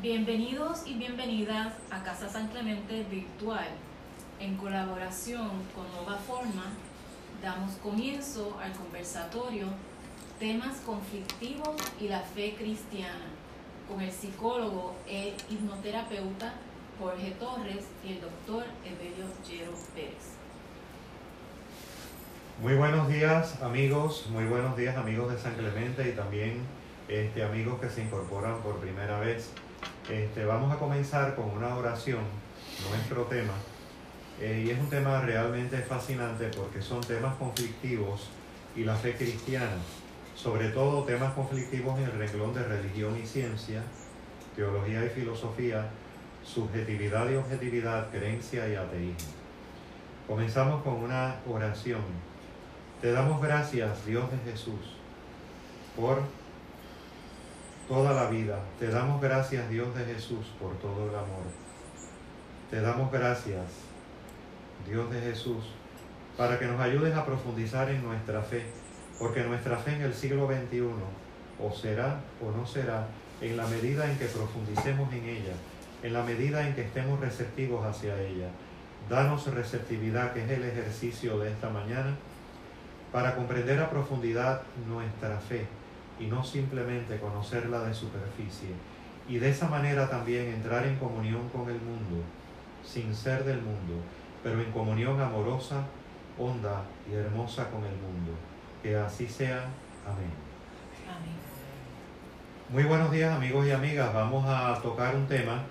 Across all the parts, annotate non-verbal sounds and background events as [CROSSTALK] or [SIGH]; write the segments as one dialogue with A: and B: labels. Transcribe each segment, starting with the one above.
A: Bienvenidos y bienvenidas a Casa San Clemente Virtual. En colaboración con Nueva Forma, damos comienzo al conversatorio Temas conflictivos y la fe cristiana con el psicólogo e hipnoterapeuta Jorge Torres y el doctor Evelio Llero Pérez.
B: Muy buenos días amigos, muy buenos días amigos de San Clemente y también este, amigos que se incorporan por primera vez. Este, vamos a comenzar con una oración, nuestro tema, eh, y es un tema realmente fascinante porque son temas conflictivos y la fe cristiana, sobre todo temas conflictivos en el renglón de religión y ciencia, teología y filosofía, subjetividad y objetividad, creencia y ateísmo. Comenzamos con una oración. Te damos gracias, Dios de Jesús, por toda la vida. Te damos gracias, Dios de Jesús, por todo el amor. Te damos gracias, Dios de Jesús, para que nos ayudes a profundizar en nuestra fe, porque nuestra fe en el siglo XXI o será o no será en la medida en que profundicemos en ella, en la medida en que estemos receptivos hacia ella. Danos receptividad, que es el ejercicio de esta mañana, para comprender a profundidad nuestra fe y no simplemente conocerla de superficie, y de esa manera también entrar en comunión con el mundo, sin ser del mundo, pero en comunión amorosa, honda y hermosa con el mundo. Que así sea. Amén.
A: Amén.
B: Muy buenos días amigos y amigas. Vamos a tocar un tema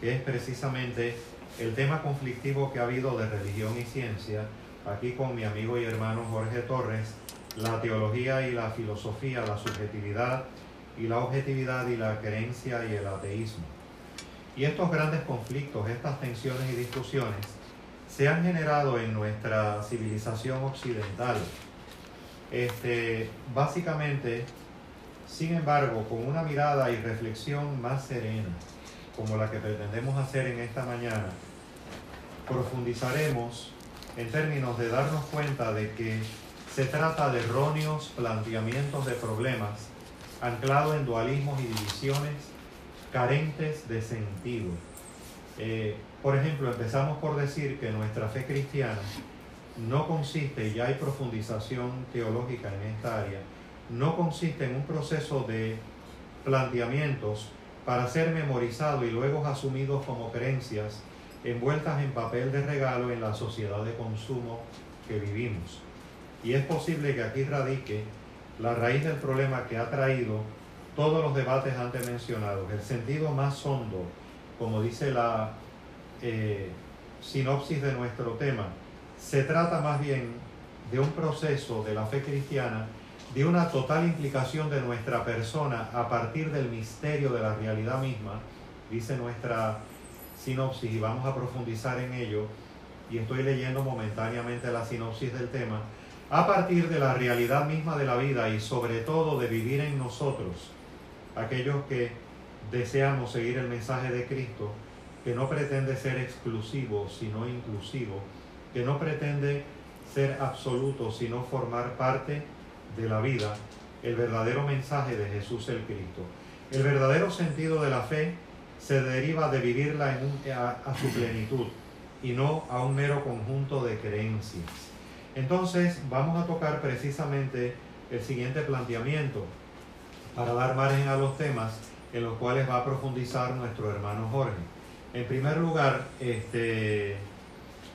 B: que es precisamente el tema conflictivo que ha habido de religión y ciencia, aquí con mi amigo y hermano Jorge Torres, la teología y la filosofía, la subjetividad y la objetividad y la creencia y el ateísmo. Y estos grandes conflictos, estas tensiones y discusiones se han generado en nuestra civilización occidental. Este, básicamente, sin embargo, con una mirada y reflexión más serena, como la que pretendemos hacer en esta mañana, profundizaremos en términos de darnos cuenta de que se trata de erróneos planteamientos de problemas anclados en dualismos y divisiones carentes de sentido. Eh, por ejemplo, empezamos por decir que nuestra fe cristiana no consiste, y ya hay profundización teológica en esta área, no consiste en un proceso de planteamientos para ser memorizados y luego asumidos como creencias envueltas en papel de regalo en la sociedad de consumo que vivimos. Y es posible que aquí radique la raíz del problema que ha traído todos los debates antes mencionados. El sentido más hondo, como dice la eh, sinopsis de nuestro tema, se trata más bien de un proceso de la fe cristiana, de una total implicación de nuestra persona a partir del misterio de la realidad misma, dice nuestra sinopsis, y vamos a profundizar en ello, y estoy leyendo momentáneamente la sinopsis del tema, a partir de la realidad misma de la vida y sobre todo de vivir en nosotros, aquellos que deseamos seguir el mensaje de Cristo, que no pretende ser exclusivo, sino inclusivo, que no pretende ser absoluto, sino formar parte de la vida, el verdadero mensaje de Jesús el Cristo. El verdadero sentido de la fe se deriva de vivirla en a, a su plenitud y no a un mero conjunto de creencias. Entonces vamos a tocar precisamente el siguiente planteamiento para dar margen a los temas en los cuales va a profundizar nuestro hermano Jorge. En primer lugar, este,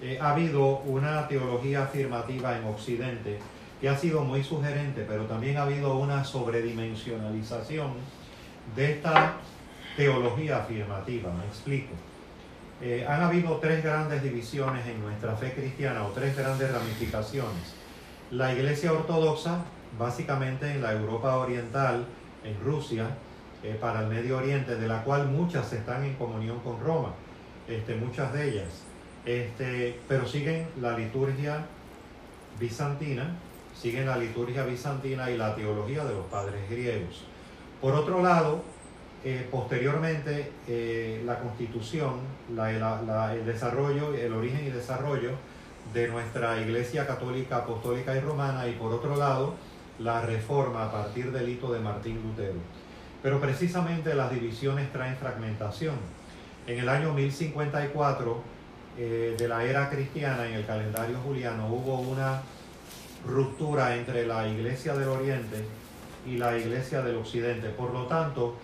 B: eh, ha habido una teología afirmativa en Occidente que ha sido muy sugerente, pero también ha habido una sobredimensionalización de esta teología afirmativa. Me explico. Eh, han habido tres grandes divisiones en nuestra fe cristiana o tres grandes ramificaciones. La iglesia ortodoxa, básicamente en la Europa oriental, en Rusia, eh, para el Medio Oriente, de la cual muchas están en comunión con Roma, este, muchas de ellas, este, pero siguen la liturgia bizantina, siguen la liturgia bizantina y la teología de los padres griegos. Por otro lado, eh, posteriormente eh, la constitución, la, el desarrollo, el origen y desarrollo de nuestra Iglesia Católica, Apostólica y Romana y por otro lado la reforma a partir del hito de Martín Lutero. Pero precisamente las divisiones traen fragmentación. En el año 1054 eh, de la era cristiana, en el calendario juliano, hubo una ruptura entre la Iglesia del Oriente y la Iglesia del Occidente. Por lo tanto,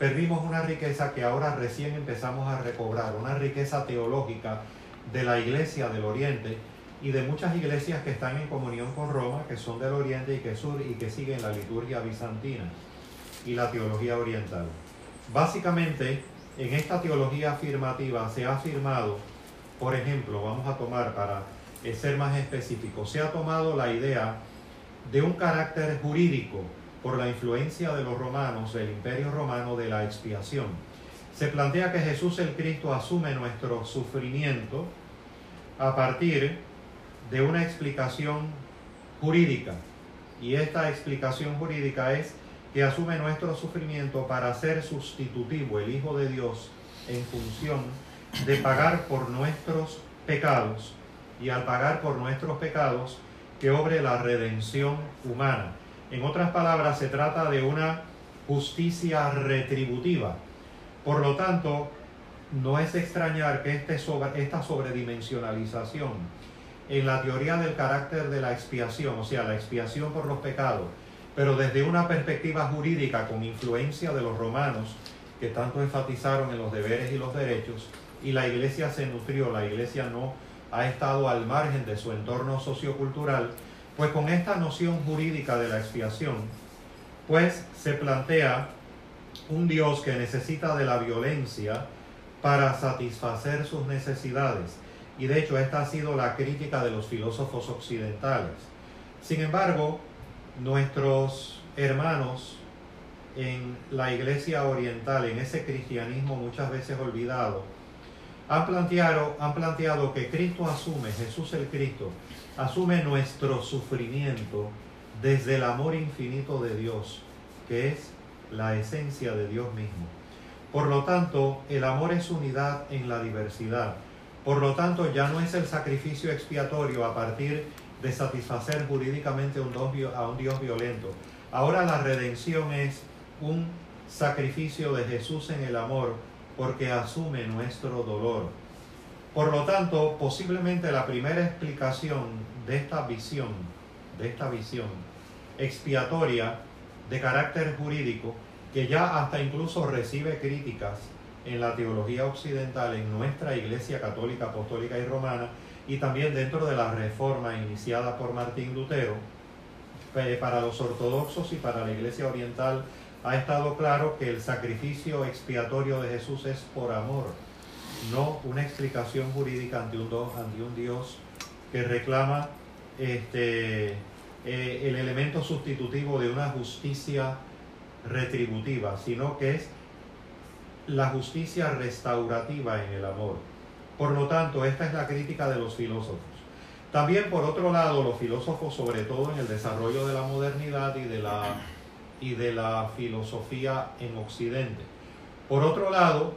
B: perdimos una riqueza que ahora recién empezamos a recobrar, una riqueza teológica de la Iglesia del Oriente y de muchas iglesias que están en comunión con Roma, que son del Oriente y que, sur, y que siguen la liturgia bizantina y la teología oriental. Básicamente, en esta teología afirmativa se ha afirmado, por ejemplo, vamos a tomar para eh, ser más específico, se ha tomado la idea de un carácter jurídico por la influencia de los romanos, del imperio romano, de la expiación. Se plantea que Jesús el Cristo asume nuestro sufrimiento a partir de una explicación jurídica. Y esta explicación jurídica es que asume nuestro sufrimiento para ser sustitutivo el Hijo de Dios en función de pagar por nuestros pecados y al pagar por nuestros pecados que obre la redención humana. En otras palabras, se trata de una justicia retributiva. Por lo tanto, no es extrañar que este sobre, esta sobredimensionalización en la teoría del carácter de la expiación, o sea, la expiación por los pecados, pero desde una perspectiva jurídica con influencia de los romanos, que tanto enfatizaron en los deberes y los derechos, y la iglesia se nutrió, la iglesia no ha estado al margen de su entorno sociocultural, pues con esta noción jurídica de la expiación, pues se plantea un Dios que necesita de la violencia para satisfacer sus necesidades. Y de hecho esta ha sido la crítica de los filósofos occidentales. Sin embargo, nuestros hermanos en la iglesia oriental, en ese cristianismo muchas veces olvidado, han planteado, han planteado que Cristo asume, Jesús el Cristo, asume nuestro sufrimiento desde el amor infinito de Dios, que es la esencia de Dios mismo. Por lo tanto, el amor es unidad en la diversidad. Por lo tanto, ya no es el sacrificio expiatorio a partir de satisfacer jurídicamente a un Dios violento. Ahora la redención es un sacrificio de Jesús en el amor porque asume nuestro dolor. Por lo tanto, posiblemente la primera explicación de esta visión, de esta visión expiatoria de carácter jurídico, que ya hasta incluso recibe críticas en la teología occidental, en nuestra Iglesia Católica, Apostólica y Romana, y también dentro de la reforma iniciada por Martín Lutero, eh, para los ortodoxos y para la Iglesia Oriental ha estado claro que el sacrificio expiatorio de Jesús es por amor, no una explicación jurídica ante un, ante un Dios que reclama este, eh, el elemento sustitutivo de una justicia retributiva, sino que es la justicia restaurativa en el amor. Por lo tanto, esta es la crítica de los filósofos. También, por otro lado, los filósofos, sobre todo en el desarrollo de la modernidad y de la, y de la filosofía en Occidente. Por otro lado,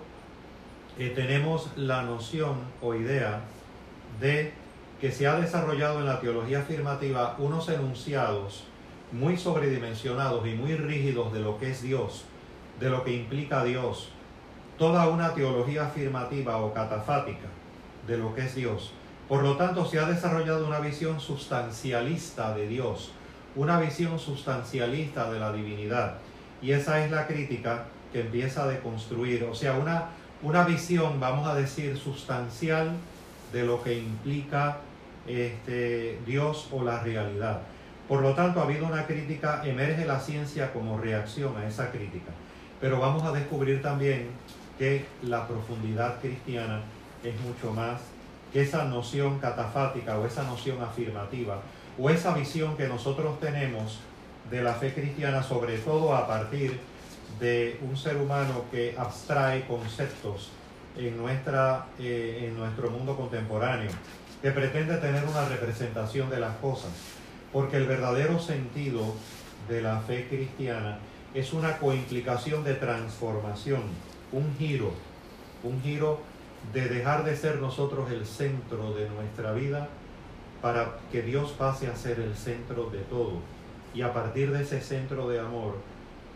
B: eh, tenemos la noción o idea de que se ha desarrollado en la teología afirmativa unos enunciados muy sobredimensionados y muy rígidos de lo que es Dios, de lo que implica Dios, toda una teología afirmativa o catafática de lo que es Dios. Por lo tanto, se ha desarrollado una visión sustancialista de Dios, una visión sustancialista de la divinidad. Y esa es la crítica que empieza a deconstruir, o sea, una, una visión, vamos a decir, sustancial de lo que implica este, Dios o la realidad. Por lo tanto, ha habido una crítica, emerge la ciencia como reacción a esa crítica. Pero vamos a descubrir también que la profundidad cristiana es mucho más que esa noción catafática o esa noción afirmativa o esa visión que nosotros tenemos de la fe cristiana, sobre todo a partir de un ser humano que abstrae conceptos en, nuestra, eh, en nuestro mundo contemporáneo, que pretende tener una representación de las cosas. Porque el verdadero sentido de la fe cristiana es una coimplicación de transformación, un giro, un giro de dejar de ser nosotros el centro de nuestra vida para que Dios pase a ser el centro de todo. Y a partir de ese centro de amor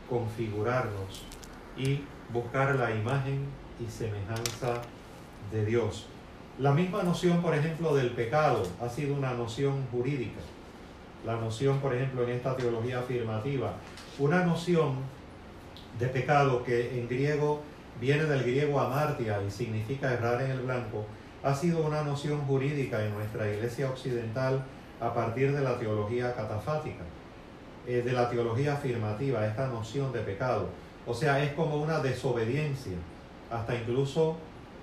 B: configurarnos y buscar la imagen y semejanza de Dios. La misma noción, por ejemplo, del pecado ha sido una noción jurídica. La noción, por ejemplo, en esta teología afirmativa, una noción de pecado que en griego viene del griego amartia y significa errar en el blanco, ha sido una noción jurídica en nuestra iglesia occidental a partir de la teología catafática, eh, de la teología afirmativa, esta noción de pecado. O sea, es como una desobediencia, hasta incluso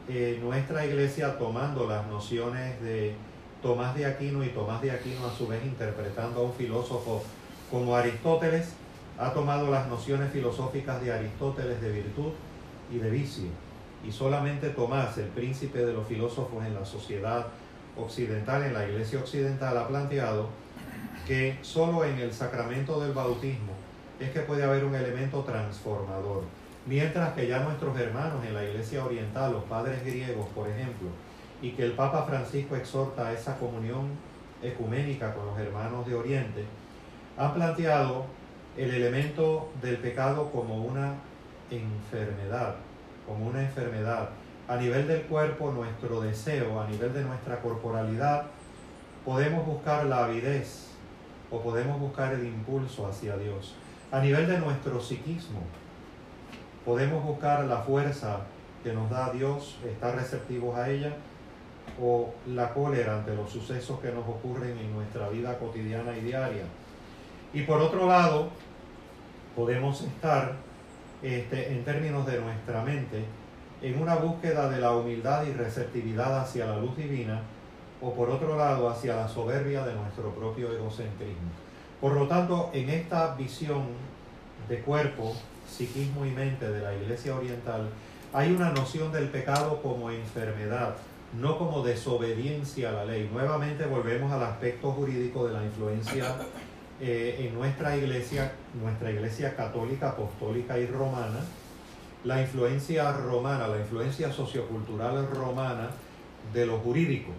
B: eh, nuestra iglesia tomando las nociones de Tomás de Aquino y Tomás de Aquino a su vez interpretando a un filósofo como Aristóteles, ha tomado las nociones filosóficas de Aristóteles de virtud y de vicio. Y solamente Tomás, el príncipe de los filósofos en la sociedad occidental, en la iglesia occidental, ha planteado que solo en el sacramento del bautismo es que puede haber un elemento transformador. Mientras que ya nuestros hermanos en la iglesia oriental, los padres griegos, por ejemplo, y que el Papa Francisco exhorta a esa comunión ecuménica con los hermanos de Oriente, han planteado el elemento del pecado como una enfermedad, como una enfermedad. A nivel del cuerpo, nuestro deseo, a nivel de nuestra corporalidad, podemos buscar la avidez o podemos buscar el impulso hacia Dios. A nivel de nuestro psiquismo, podemos buscar la fuerza que nos da Dios, estar receptivos a ella, o la cólera ante los sucesos que nos ocurren en nuestra vida cotidiana y diaria. Y por otro lado, podemos estar este, en términos de nuestra mente en una búsqueda de la humildad y receptividad hacia la luz divina o por otro lado hacia la soberbia de nuestro propio egocentrismo. Por lo tanto, en esta visión de cuerpo, psiquismo y mente de la Iglesia Oriental, hay una noción del pecado como enfermedad, no como desobediencia a la ley. Nuevamente volvemos al aspecto jurídico de la influencia eh, en nuestra iglesia, nuestra iglesia católica, apostólica y romana, la influencia romana, la influencia sociocultural romana de lo jurídico,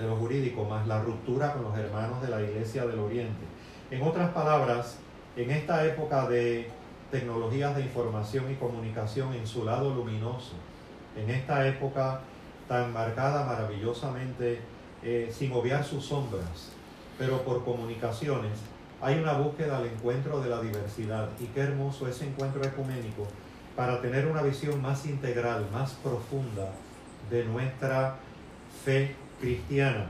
B: de lo jurídico, más la ruptura con los hermanos de la iglesia del Oriente. En otras palabras, en esta época de tecnologías de información y comunicación en su lado luminoso, en esta época tan marcada maravillosamente, eh, sin obviar sus sombras, pero por comunicaciones, hay una búsqueda al encuentro de la diversidad y qué hermoso ese encuentro ecuménico para tener una visión más integral, más profunda de nuestra fe cristiana,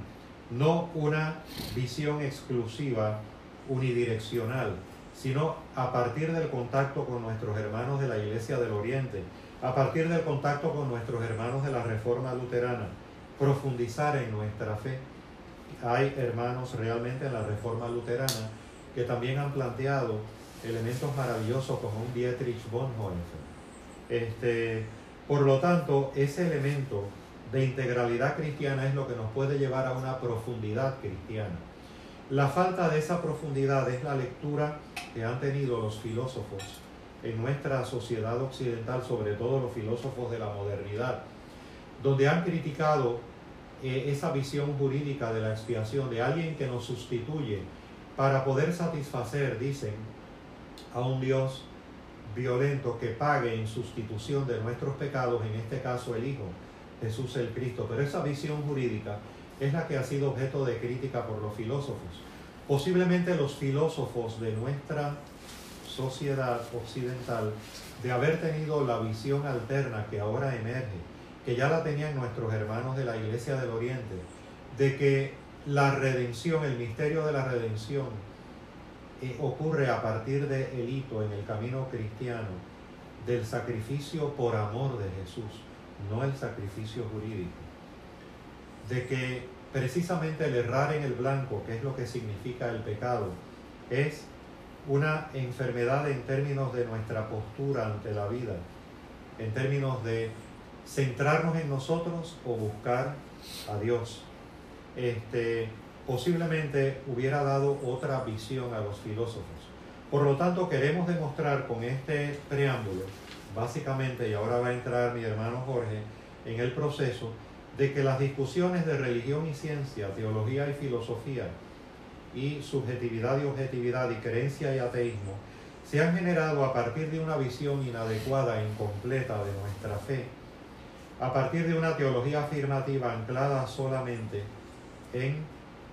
B: no una visión exclusiva, unidireccional, sino a partir del contacto con nuestros hermanos de la Iglesia del Oriente, a partir del contacto con nuestros hermanos de la Reforma Luterana, profundizar en nuestra fe. Hay hermanos realmente en la Reforma Luterana que también han planteado elementos maravillosos como un Dietrich Bonhoeffer. Este, por lo tanto, ese elemento de integralidad cristiana es lo que nos puede llevar a una profundidad cristiana. La falta de esa profundidad es la lectura que han tenido los filósofos en nuestra sociedad occidental, sobre todo los filósofos de la modernidad, donde han criticado eh, esa visión jurídica de la expiación de alguien que nos sustituye para poder satisfacer, dicen, a un Dios violento que pague en sustitución de nuestros pecados, en este caso el Hijo, Jesús el Cristo. Pero esa visión jurídica es la que ha sido objeto de crítica por los filósofos. Posiblemente los filósofos de nuestra sociedad occidental, de haber tenido la visión alterna que ahora emerge, que ya la tenían nuestros hermanos de la Iglesia del Oriente, de que la redención, el misterio de la redención, eh, ocurre a partir del el hito en el camino cristiano del sacrificio por amor de Jesús, no el sacrificio jurídico. De que precisamente el errar en el blanco, que es lo que significa el pecado, es una enfermedad en términos de nuestra postura ante la vida, en términos de centrarnos en nosotros o buscar a Dios este, posiblemente hubiera dado otra visión a los filósofos. Por lo tanto, queremos demostrar con este preámbulo, básicamente, y ahora va a entrar mi hermano Jorge, en el proceso de que las discusiones de religión y ciencia, teología y filosofía, y subjetividad y objetividad y creencia y ateísmo, se han generado a partir de una visión inadecuada e incompleta de nuestra fe, a partir de una teología afirmativa anclada solamente en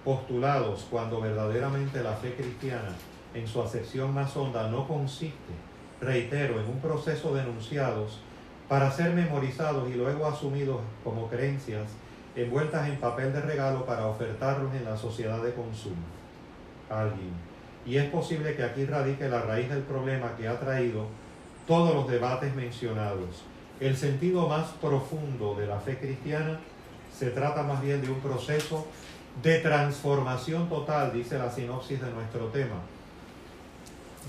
B: postulados, cuando verdaderamente la fe cristiana, en su acepción más honda, no consiste, reitero, en un proceso de enunciados para ser memorizados y luego asumidos como creencias envueltas en papel de regalo para ofertarlos en la sociedad de consumo. Alguien y es posible que aquí radique la raíz del problema que ha traído todos los debates mencionados. El sentido más profundo de la fe cristiana se trata más bien de un proceso de transformación total, dice la sinopsis de nuestro tema,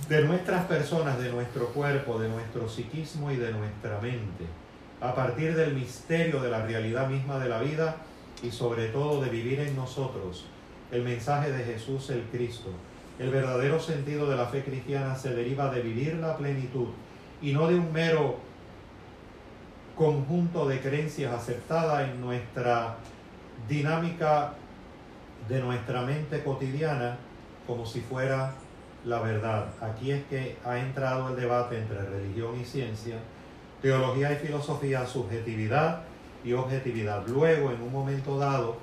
B: de nuestras personas, de nuestro cuerpo, de nuestro psiquismo y de nuestra mente, a partir del misterio de la realidad misma de la vida y sobre todo de vivir en nosotros el mensaje de Jesús el Cristo. El verdadero sentido de la fe cristiana se deriva de vivir la plenitud y no de un mero conjunto de creencias aceptadas en nuestra dinámica de nuestra mente cotidiana como si fuera la verdad. Aquí es que ha entrado el debate entre religión y ciencia, teología y filosofía, subjetividad y objetividad. Luego, en un momento dado,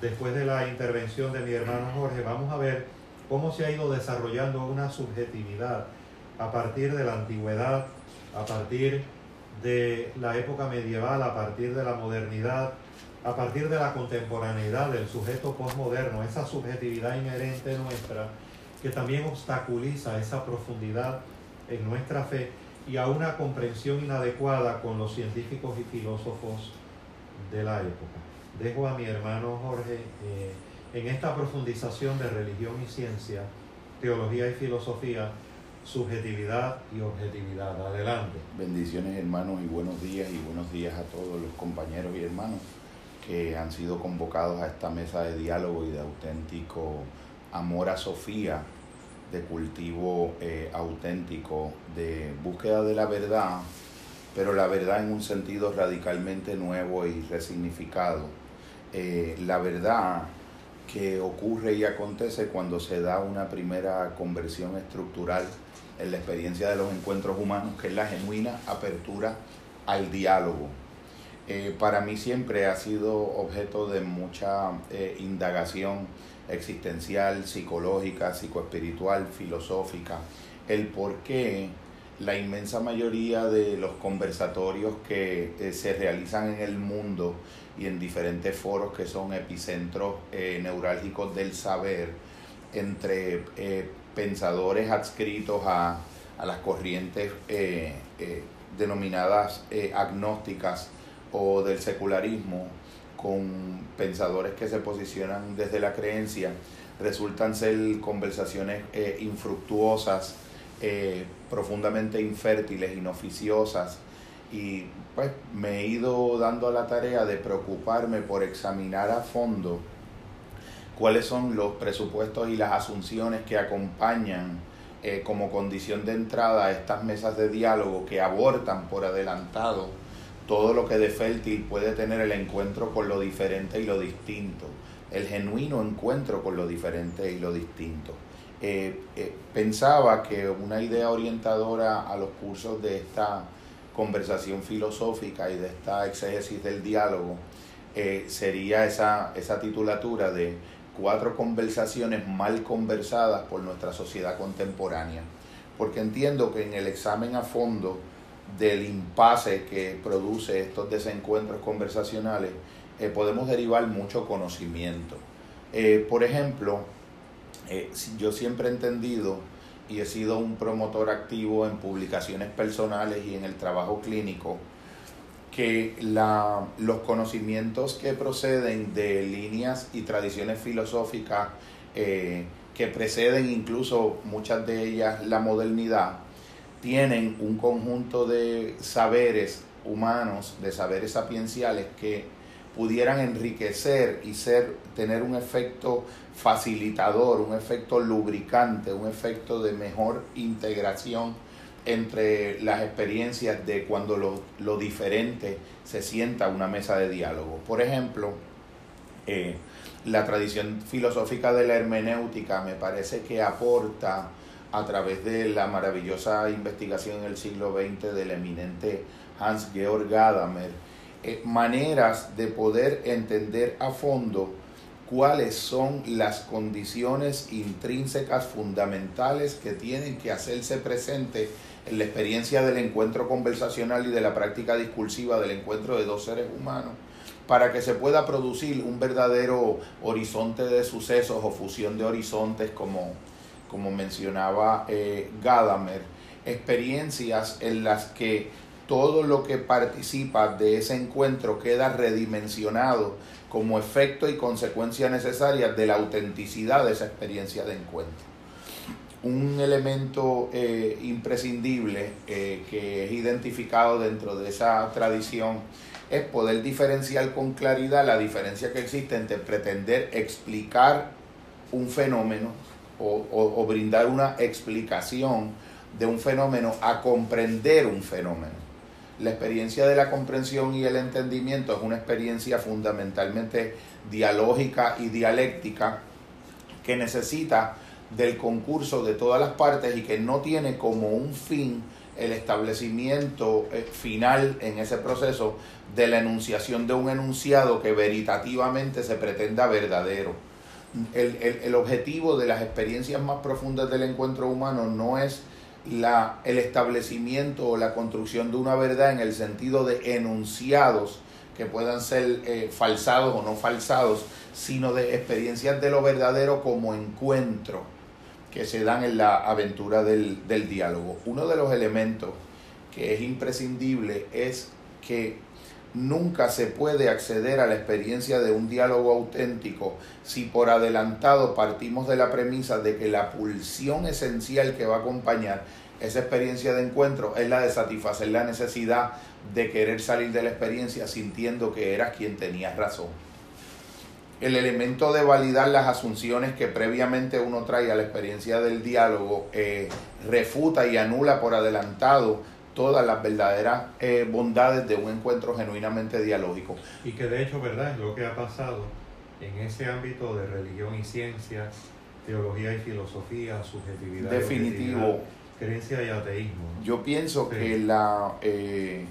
B: después de la intervención de mi hermano Jorge, vamos a ver cómo se ha ido desarrollando una subjetividad a partir de la antigüedad, a partir de la época medieval, a partir de la modernidad, a partir de la contemporaneidad del sujeto postmoderno, esa subjetividad inherente nuestra que también obstaculiza esa profundidad en nuestra fe y a una comprensión inadecuada con los científicos y filósofos de la época. Dejo a mi hermano Jorge. Eh, en esta profundización de religión y ciencia, teología y filosofía, subjetividad y objetividad. Adelante.
C: Bendiciones hermanos y buenos días y buenos días a todos los compañeros y hermanos que han sido convocados a esta mesa de diálogo y de auténtico amor a Sofía, de cultivo eh, auténtico, de búsqueda de la verdad, pero la verdad en un sentido radicalmente nuevo y resignificado. Eh, la verdad que ocurre y acontece cuando se da una primera conversión estructural en la experiencia de los encuentros humanos, que es la genuina apertura al diálogo. Eh, para mí siempre ha sido objeto de mucha indagación existencial, psicológica, psicoespiritual, filosófica, el por qué la inmensa mayoría de los conversatorios que eh, se realizan en el mundo y en diferentes foros que son epicentros eh, neurálgicos del saber entre eh, pensadores adscritos a, las corrientes denominadas agnósticas o del secularismo, con pensadores que se posicionan desde la creencia, resultan ser conversaciones infructuosas, profundamente infértiles, inoficiosas, y pues me he ido dando a la tarea de preocuparme por examinar a fondo cuáles son los presupuestos y las asunciones que acompañan eh, como condición de entrada a estas mesas de diálogo que abortan por adelantado todo lo que de fértil puede tener el encuentro con lo diferente y lo distinto, el genuino encuentro con lo diferente y lo distinto. Eh, eh, pensaba que una idea orientadora a los cursos de esta conversación filosófica y de esta exégesis del diálogo eh, sería esa, esa titulatura de cuatro conversaciones mal conversadas por nuestra sociedad contemporánea. Porque entiendo que en el examen a fondo del impasse que produce estos desencuentros conversacionales, eh, podemos derivar mucho conocimiento. Eh, por ejemplo, yo siempre he entendido y he sido un promotor activo en publicaciones personales y en el trabajo clínico, que la, los conocimientos que proceden de líneas y tradiciones filosóficas eh, que preceden incluso muchas de ellas la modernidad, tienen un conjunto de saberes humanos, de saberes sapienciales que pudieran enriquecer y ser, tener un efecto facilitador, un efecto lubricante, un efecto de mejor integración entre las experiencias de cuando lo, lo diferente se sienta a una mesa de diálogo. Por ejemplo, eh, la tradición filosófica de la hermenéutica me parece que aporta a través de la maravillosa investigación en el siglo XX del eminente Hans Georg Gadamer, eh, maneras de poder entender a fondo cuáles son las condiciones intrínsecas fundamentales que tienen que hacerse presente en la experiencia del encuentro conversacional y de la práctica discursiva del encuentro de dos seres humanos para que se pueda producir un verdadero horizonte de sucesos o fusión de horizontes como, como mencionaba eh, Gadamer, experiencias en las que todo lo que participa de ese encuentro queda redimensionado como efecto y consecuencia necesaria de la autenticidad de esa experiencia de encuentro. Un elemento eh, imprescindible eh, que es identificado dentro de esa tradición es poder diferenciar con claridad la diferencia que existe entre pretender explicar un fenómeno o, brindar una explicación de un fenómeno a comprender un fenómeno. La experiencia de la comprensión y el entendimiento es una experiencia fundamentalmente dialógica y dialéctica que necesita del concurso de todas las partes y que no tiene como un fin el establecimiento eh, final en ese proceso de la enunciación de un enunciado que veritativamente se pretenda verdadero. El, el objetivo de las experiencias más profundas del encuentro humano no es la, el establecimiento o la construcción de una verdad en el sentido de enunciados que puedan ser eh, falsados o no falsados, sino de experiencias de lo verdadero como encuentro que se dan en la aventura del, del diálogo. Uno de los elementos que es imprescindible es que nunca se puede acceder a la experiencia de un diálogo auténtico si por adelantado partimos de la premisa de que la pulsión esencial que va a acompañar esa experiencia de encuentro es la de satisfacer la necesidad de querer salir de la experiencia sintiendo que eras quien tenía razón. El elemento de validar las asunciones que previamente uno trae a la experiencia del diálogo eh, refuta y anula por adelantado todas las verdaderas eh, bondades de un encuentro genuinamente dialógico.
B: Y que de hecho, ¿verdad? Es lo que ha pasado en ese ámbito de religión y ciencia, teología y filosofía, subjetividad.
C: Definitivo.
B: creencia y ateísmo.
C: Yo pienso que la, eh,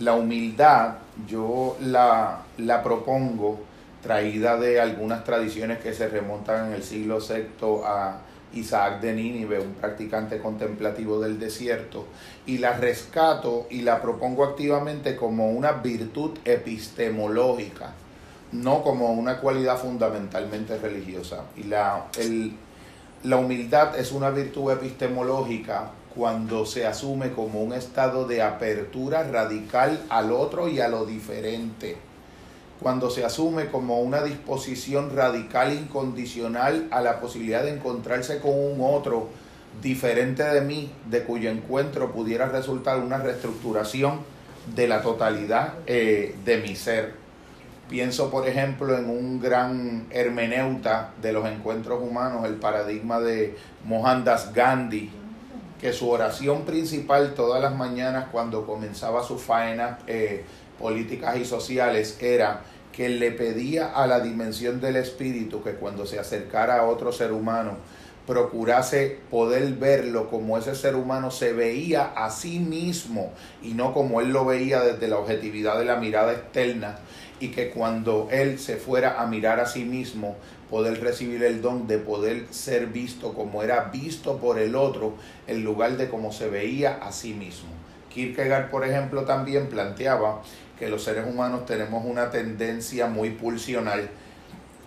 C: la humildad, yo la, la propongo traída de algunas tradiciones que se remontan en el siglo VI a Isaac de Nínive, un practicante contemplativo del desierto, y la rescato y la propongo activamente como una virtud epistemológica, no como una cualidad fundamentalmente religiosa. Y la, la humildad es una virtud epistemológica cuando se asume como un estado de apertura radical al otro y a lo diferente cuando se asume como una disposición radical incondicional a la posibilidad de encontrarse con un otro diferente de mí, de cuyo encuentro pudiera resultar una reestructuración de la totalidad eh, de mi ser. Pienso, por ejemplo, en un gran hermeneuta de los encuentros humanos, el paradigma de Mohandas Gandhi, que su oración principal todas las mañanas cuando comenzaba su faena eh, políticas y sociales era que le pedía a la dimensión del espíritu que cuando se acercara a otro ser humano procurase poder verlo como ese ser humano se veía a sí mismo y no como él lo veía desde la objetividad de la mirada externa y que cuando él se fuera a mirar a sí mismo poder recibir el don de poder ser visto como era visto por el otro en lugar de como se veía a sí mismo. Kierkegaard, por ejemplo, también planteaba que los seres humanos tenemos una tendencia muy pulsional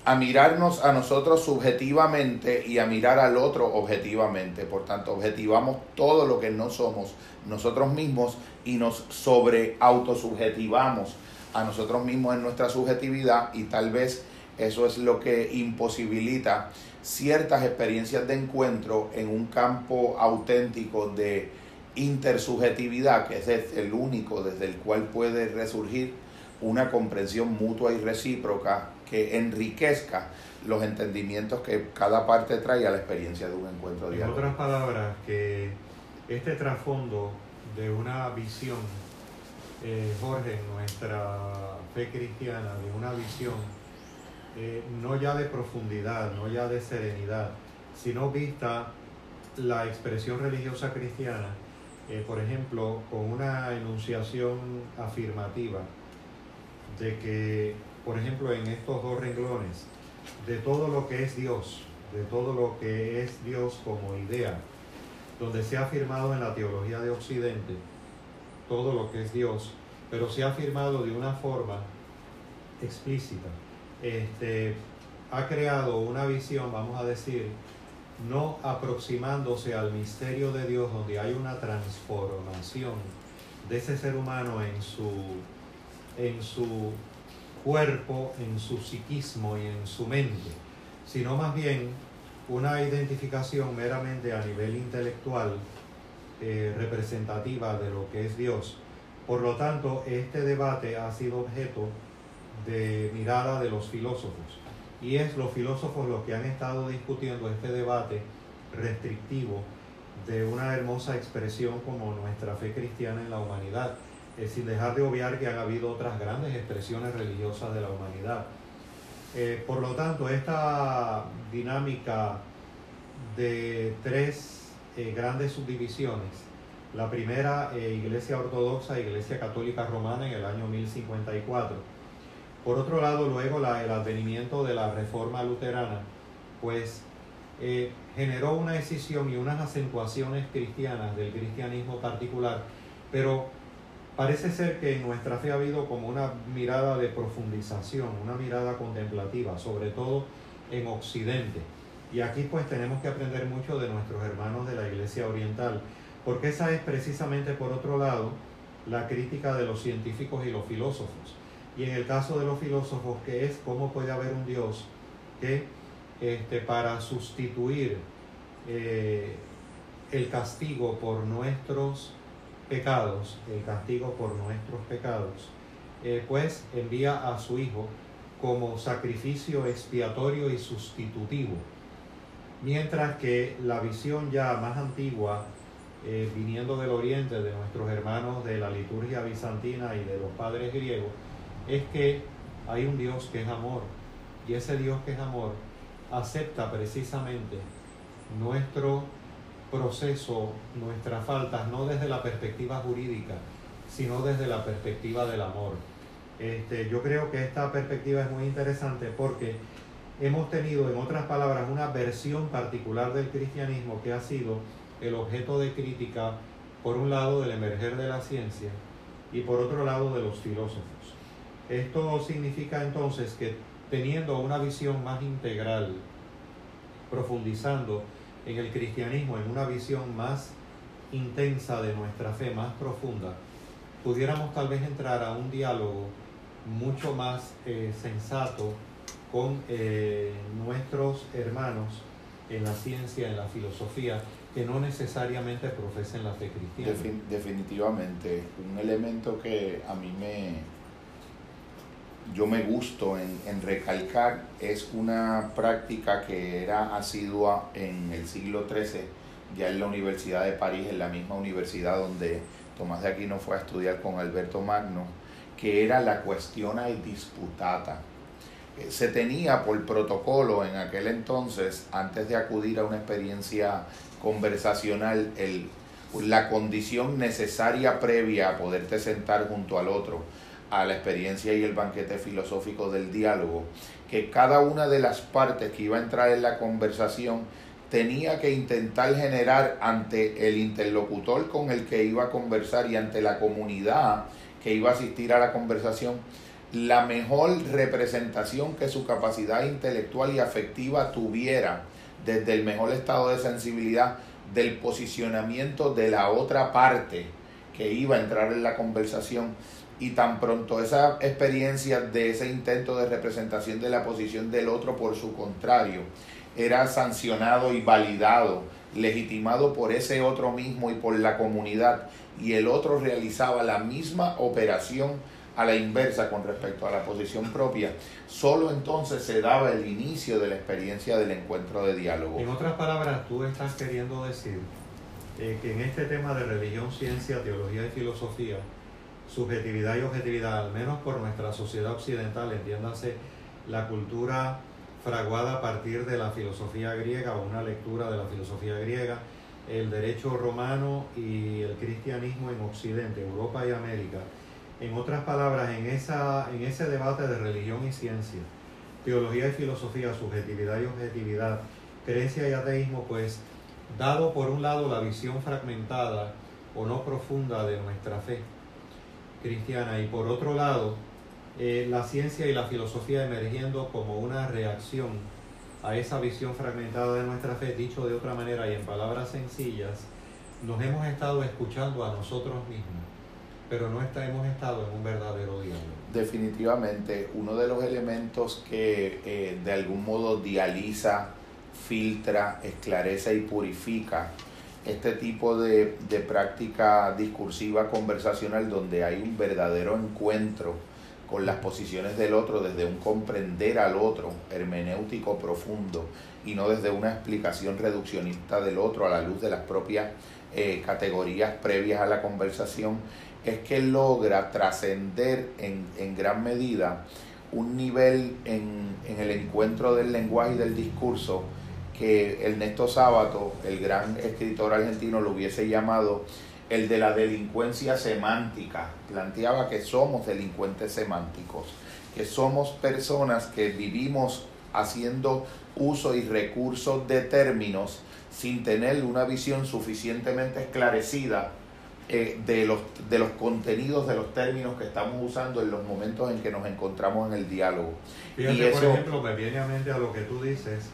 C: a mirarnos a nosotros subjetivamente y a mirar al otro objetivamente. Por tanto, objetivamos todo lo que no somos nosotros mismos y nos sobre autosubjetivamos a nosotros mismos en nuestra subjetividad y tal vez eso es lo que imposibilita ciertas experiencias de encuentro en un campo auténtico de intersubjetividad, que es el único desde el cual puede resurgir una comprensión mutua y recíproca que enriquezca los entendimientos que cada parte trae a la experiencia de un encuentro
B: diario. En otras palabras, que este trasfondo de una visión, eh, Jorge, nuestra fe cristiana, de una visión eh, no ya de profundidad, no ya de serenidad, sino vista la expresión religiosa cristiana, eh, por ejemplo, con una enunciación afirmativa de que, por ejemplo, en estos dos renglones, de todo lo que es Dios, de todo lo que es Dios como idea, donde se ha afirmado en la teología de Occidente todo lo que es Dios, pero se ha afirmado de una forma explícita. Este, ha creado una visión, vamos a decir, no aproximándose al misterio de Dios, donde hay una transformación de ese ser humano en su, en su cuerpo, en su psiquismo y en su mente, sino más bien una identificación meramente a nivel intelectual eh, representativa de lo que es Dios. Por lo tanto, este debate ha sido objeto de mirada de los filósofos. Y es los filósofos los que han estado discutiendo este debate restrictivo de una hermosa expresión como nuestra fe cristiana en la humanidad, sin dejar de obviar que han habido otras grandes expresiones religiosas de la humanidad. Eh, por lo tanto, esta dinámica de tres eh, grandes subdivisiones, la primera, eh, Iglesia Ortodoxa, Iglesia Católica Romana en el año 1054, por otro lado, luego el advenimiento de la reforma luterana, pues eh, generó una decisión y unas acentuaciones cristianas del cristianismo particular, pero parece ser que en nuestra fe ha habido como una mirada de profundización, una mirada contemplativa, sobre todo en Occidente. Y aquí pues tenemos que aprender mucho de nuestros hermanos de la Iglesia Oriental, porque esa es precisamente por otro lado la crítica de los científicos y los filósofos y en el caso de los filósofos, que es cómo puede haber un Dios que este, para sustituir eh, el castigo por nuestros pecados, el castigo por nuestros pecados, eh, pues envía a su Hijo como sacrificio expiatorio y sustitutivo. Mientras que la visión ya más antigua, eh, viniendo del oriente, de nuestros hermanos de la liturgia bizantina y de los padres griegos, es que hay un Dios que es amor y ese Dios que es amor acepta precisamente nuestro proceso, nuestras faltas, no desde la perspectiva jurídica, sino desde la perspectiva del amor. Este, yo creo que esta perspectiva es muy interesante porque hemos tenido, en otras palabras, una versión particular del cristianismo que ha sido el objeto de crítica, por un lado, del emerger de la ciencia y por otro lado, de los filósofos. Esto significa entonces que teniendo una visión más integral, profundizando en el cristianismo, en una visión más intensa de nuestra fe, más profunda, pudiéramos tal vez entrar a un diálogo mucho más eh, sensato con eh, nuestros hermanos en la ciencia, en la filosofía, que no necesariamente profesen la fe cristiana.
C: definitivamente, un elemento que a mí me, yo me gusto en, recalcar es una práctica que era asidua en el siglo XIII, ya en la Universidad de París, en la misma universidad donde Tomás de Aquino fue a estudiar con Alberto Magno, que era la cuestión disputata. Eh, se tenía por protocolo en aquel entonces, antes de acudir a una experiencia conversacional, el, la condición necesaria previa a poderte sentar junto al otro a la experiencia y el banquete filosófico del diálogo, que cada una de las partes que iba a entrar en la conversación tenía que intentar generar ante el interlocutor con el que iba a conversar y ante la comunidad que iba a asistir a la conversación la mejor representación que su capacidad intelectual y afectiva tuviera desde el mejor estado de sensibilidad del posicionamiento de la otra parte que iba a entrar en la conversación y tan pronto esa experiencia de ese intento de representación de la posición del otro por su contrario era sancionado y validado, legitimado por ese otro mismo y por la comunidad, y el otro realizaba la misma operación a la inversa con respecto a la posición propia, solo entonces se daba el inicio de la experiencia del encuentro de diálogo.
B: En otras palabras, tú estás queriendo decir eh, que en este tema de religión, ciencia, teología y filosofía, subjetividad y objetividad, al menos por nuestra sociedad occidental, entiéndase la cultura fraguada a partir de la filosofía griega o una lectura de la filosofía griega, el derecho romano y el cristianismo en Occidente, Europa y América. En otras palabras, en, esa, en ese debate de religión y ciencia, teología y filosofía, subjetividad y objetividad, creencia y ateísmo, pues dado por un lado la visión fragmentada o no profunda de nuestra fe cristiana y por otro lado eh, la ciencia y la filosofía emergiendo como una reacción a esa visión fragmentada de nuestra fe, dicho de otra manera y en palabras sencillas, nos hemos estado escuchando a nosotros mismos, pero no está, hemos estado en un verdadero diálogo.
C: Definitivamente, uno de los elementos que eh, de algún modo dializa filtra, esclarece y purifica este tipo de, de, práctica discursiva conversacional donde hay un verdadero encuentro con las posiciones del otro desde un comprender al otro hermenéutico profundo y no desde una explicación reduccionista del otro a la luz de las propias eh, categorías previas a la conversación, es que logra trascender en, en gran medida un nivel en, en el encuentro del lenguaje y del discurso que Ernesto Sábato, el gran escritor argentino, lo hubiese llamado el de la delincuencia semántica. Planteaba que somos delincuentes semánticos, que somos personas que vivimos haciendo uso y recursos de términos sin tener una visión suficientemente esclarecida eh, de, los, de los contenidos de los términos que estamos usando en los momentos en que nos encontramos en el diálogo.
B: Fíjate, y por ejemplo, me viene a mente a lo que tú dices,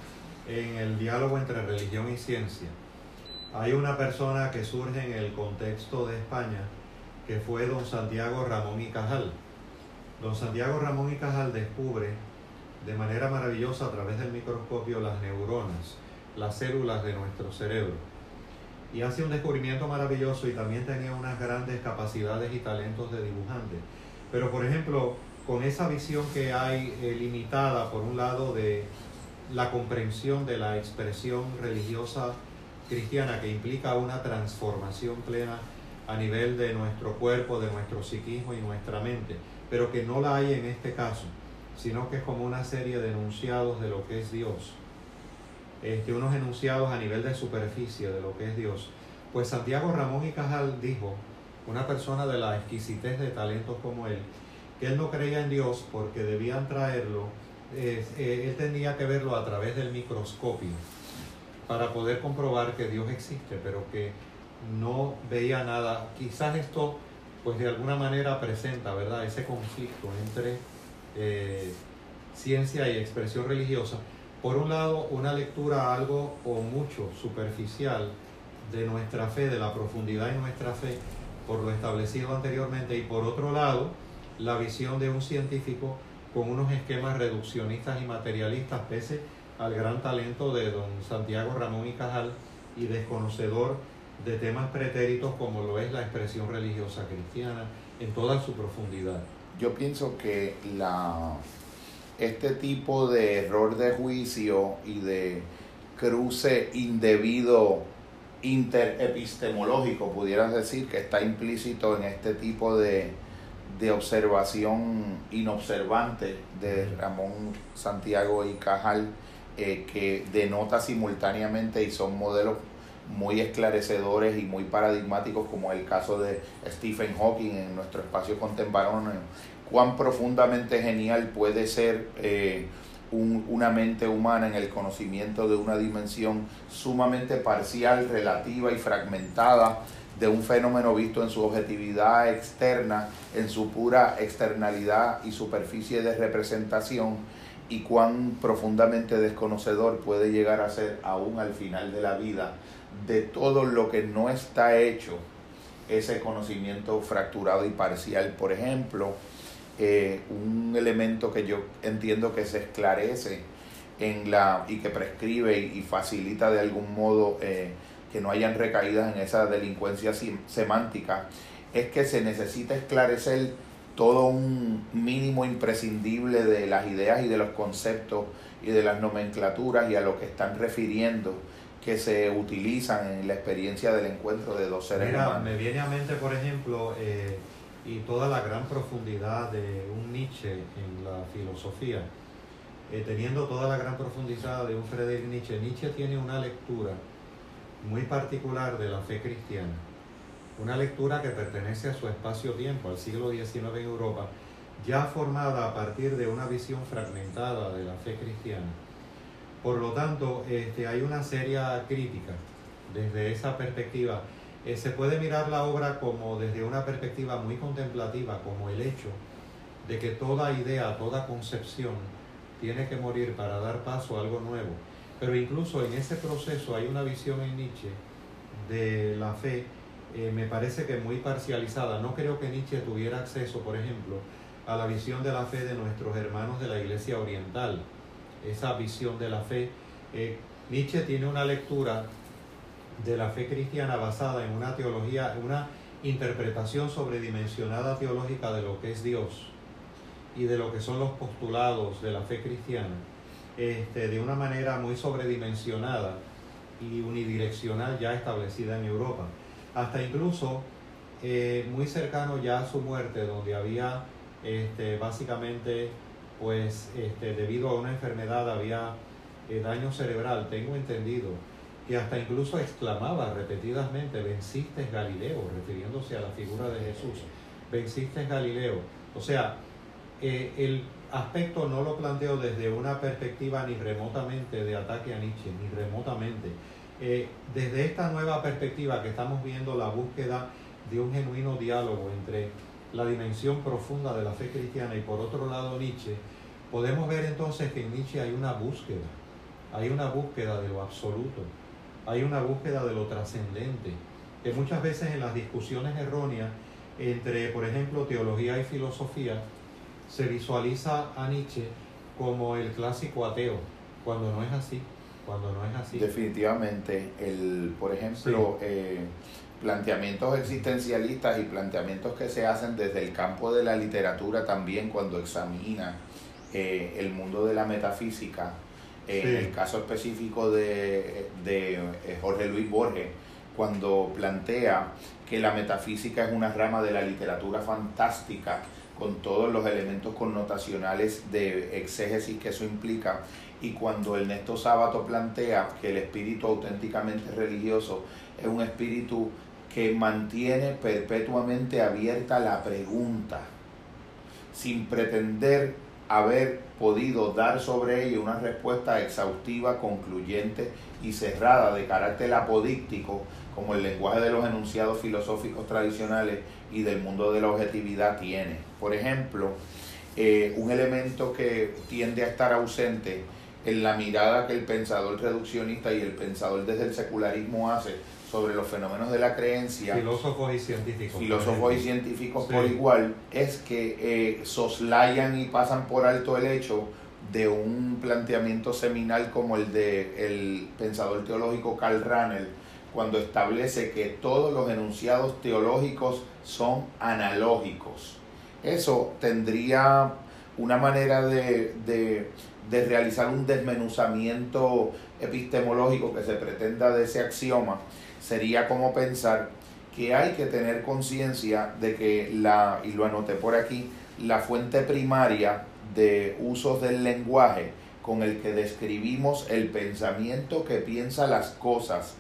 B: en el diálogo entre religión y ciencia. Hay una persona que surge en el contexto de España, que fue don Santiago Ramón y Cajal. Don Santiago Ramón y Cajal descubre de manera maravillosa a través del microscopio las neuronas, las células de nuestro cerebro. Y hace un descubrimiento maravilloso y también tenía unas grandes capacidades y talentos de dibujante. Pero por ejemplo, con esa visión que hay eh, limitada, por un lado, de la comprensión de la expresión religiosa cristiana que implica una transformación plena a nivel de nuestro cuerpo, de nuestro psiquismo y nuestra mente, pero que no la hay en este caso, sino que es como una serie de enunciados de lo que es Dios, este, unos enunciados a nivel de superficie de lo que es Dios. Pues Santiago Ramón y Cajal dijo, una persona de la exquisitez de talentos como él, que él no creía en Dios porque debían traerlo eh, él tenía que verlo a través del microscopio para poder comprobar que Dios existe, pero que no veía nada. Quizás esto, pues de alguna manera presenta, ¿verdad?, ese conflicto entre eh, ciencia y expresión religiosa. Por un lado, una lectura algo o mucho superficial de nuestra fe, de la profundidad de nuestra fe, por lo establecido anteriormente, y por otro lado, la visión de un científico con unos esquemas reduccionistas y materialistas, pese al gran talento de don Santiago Ramón y Cajal y desconocedor de temas pretéritos como lo es la expresión religiosa cristiana en toda su profundidad.
C: Yo pienso que la, este tipo de error de juicio y de cruce indebido interepistemológico, pudieras decir, que está implícito en este tipo de, de observación inobservante de Ramón Santiago y Cajal, eh, que denota simultáneamente y son modelos muy esclarecedores y muy paradigmáticos, como el caso de Stephen Hawking en nuestro espacio contemporáneo, cuán profundamente genial puede ser eh, una mente humana en el conocimiento de una dimensión sumamente parcial, relativa y fragmentada de un fenómeno visto en su objetividad externa, en su pura externalidad y superficie de representación, y cuán profundamente desconocedor puede llegar a ser aún al final de la vida de todo lo que no está hecho ese conocimiento fracturado y parcial. Por ejemplo, eh, un elemento que yo entiendo que se esclarece en la y que prescribe y, facilita de algún modo eh, que no hayan recaídas en esa delincuencia semántica, es que se necesita esclarecer todo un mínimo imprescindible de las ideas y de los conceptos y de las nomenclaturas y a lo que están refiriendo, que se utilizan en la experiencia del encuentro de dos seres
B: Mira,
C: humanos.
B: me viene a mente, por ejemplo, eh, y toda la gran profundidad de un Nietzsche en la filosofía, eh, teniendo toda la gran profundidad de un Friedrich Nietzsche. Nietzsche tiene una lectura muy particular de la fe cristiana, una lectura que pertenece a su espacio-tiempo, al siglo XIX en Europa, ya formada a partir de una visión fragmentada de la fe cristiana. Por lo tanto, este, hay una seria crítica desde esa perspectiva. Eh, se puede mirar la obra como desde una perspectiva muy contemplativa, como el hecho de que toda idea, toda concepción tiene que morir para dar paso a algo nuevo. Pero incluso en ese proceso hay una visión en Nietzsche de la fe, eh, me parece que muy parcializada. No creo que Nietzsche tuviera acceso, por ejemplo, a la visión de la fe de nuestros hermanos de la Iglesia Oriental. Esa visión de la fe. Eh, Nietzsche tiene una lectura de la fe cristiana basada en una teología, una interpretación sobredimensionada teológica de lo que es Dios y de lo que son los postulados de la fe cristiana, este, de una manera muy sobredimensionada y unidireccional ya establecida en Europa. Hasta incluso eh, muy cercano ya a su muerte, donde había este, básicamente, pues este, debido a una enfermedad había eh, daño cerebral, tengo entendido, que hasta incluso exclamaba repetidamente, venciste Galileo, refiriéndose a la figura de Jesús, venciste Galileo. O sea, eh, el aspecto no lo planteo desde una perspectiva ni remotamente de ataque a Nietzsche, ni remotamente. Eh, desde esta nueva perspectiva que estamos viendo la búsqueda de un genuino diálogo entre la dimensión profunda de la fe cristiana y por otro lado Nietzsche, podemos ver entonces que en Nietzsche hay una búsqueda, hay una búsqueda de lo absoluto, hay una búsqueda de lo trascendente, que muchas veces en las discusiones erróneas entre, por ejemplo, teología y filosofía, se visualiza a Nietzsche como el clásico ateo, cuando no es así, cuando no es así.
C: Definitivamente, el, por ejemplo, eh, planteamientos existencialistas y planteamientos que se hacen desde el campo de la literatura también cuando examina eh, el mundo de la metafísica, eh, en el caso específico de, de Jorge Luis Borges, cuando plantea que la metafísica es una rama de la literatura fantástica con todos los elementos connotacionales de exégesis que eso implica. Y cuando Ernesto Sábato plantea que el espíritu auténticamente religioso es un espíritu que mantiene perpetuamente abierta la pregunta, sin pretender haber podido dar sobre ello una respuesta exhaustiva, concluyente y cerrada de carácter apodíctico, como el lenguaje de los enunciados filosóficos tradicionales y del mundo de la objetividad tiene. Por ejemplo, eh, un elemento que tiende a estar ausente en la mirada que el pensador reduccionista y el pensador desde el secularismo hace sobre los fenómenos de la creencia,
B: filósofos y científicos,
C: filósofos y científicos por igual, es que eh, soslayan y pasan por alto el hecho de un planteamiento seminal como el de el pensador teológico Karl Rahner, cuando establece que todos los enunciados teológicos son analógicos. Eso tendría una manera de, de, de, realizar un desmenuzamiento epistemológico que se pretenda de ese axioma, sería como pensar que hay que tener conciencia de que la, y lo anoté por aquí, la fuente primaria de usos del lenguaje con el que describimos el pensamiento que piensa las cosas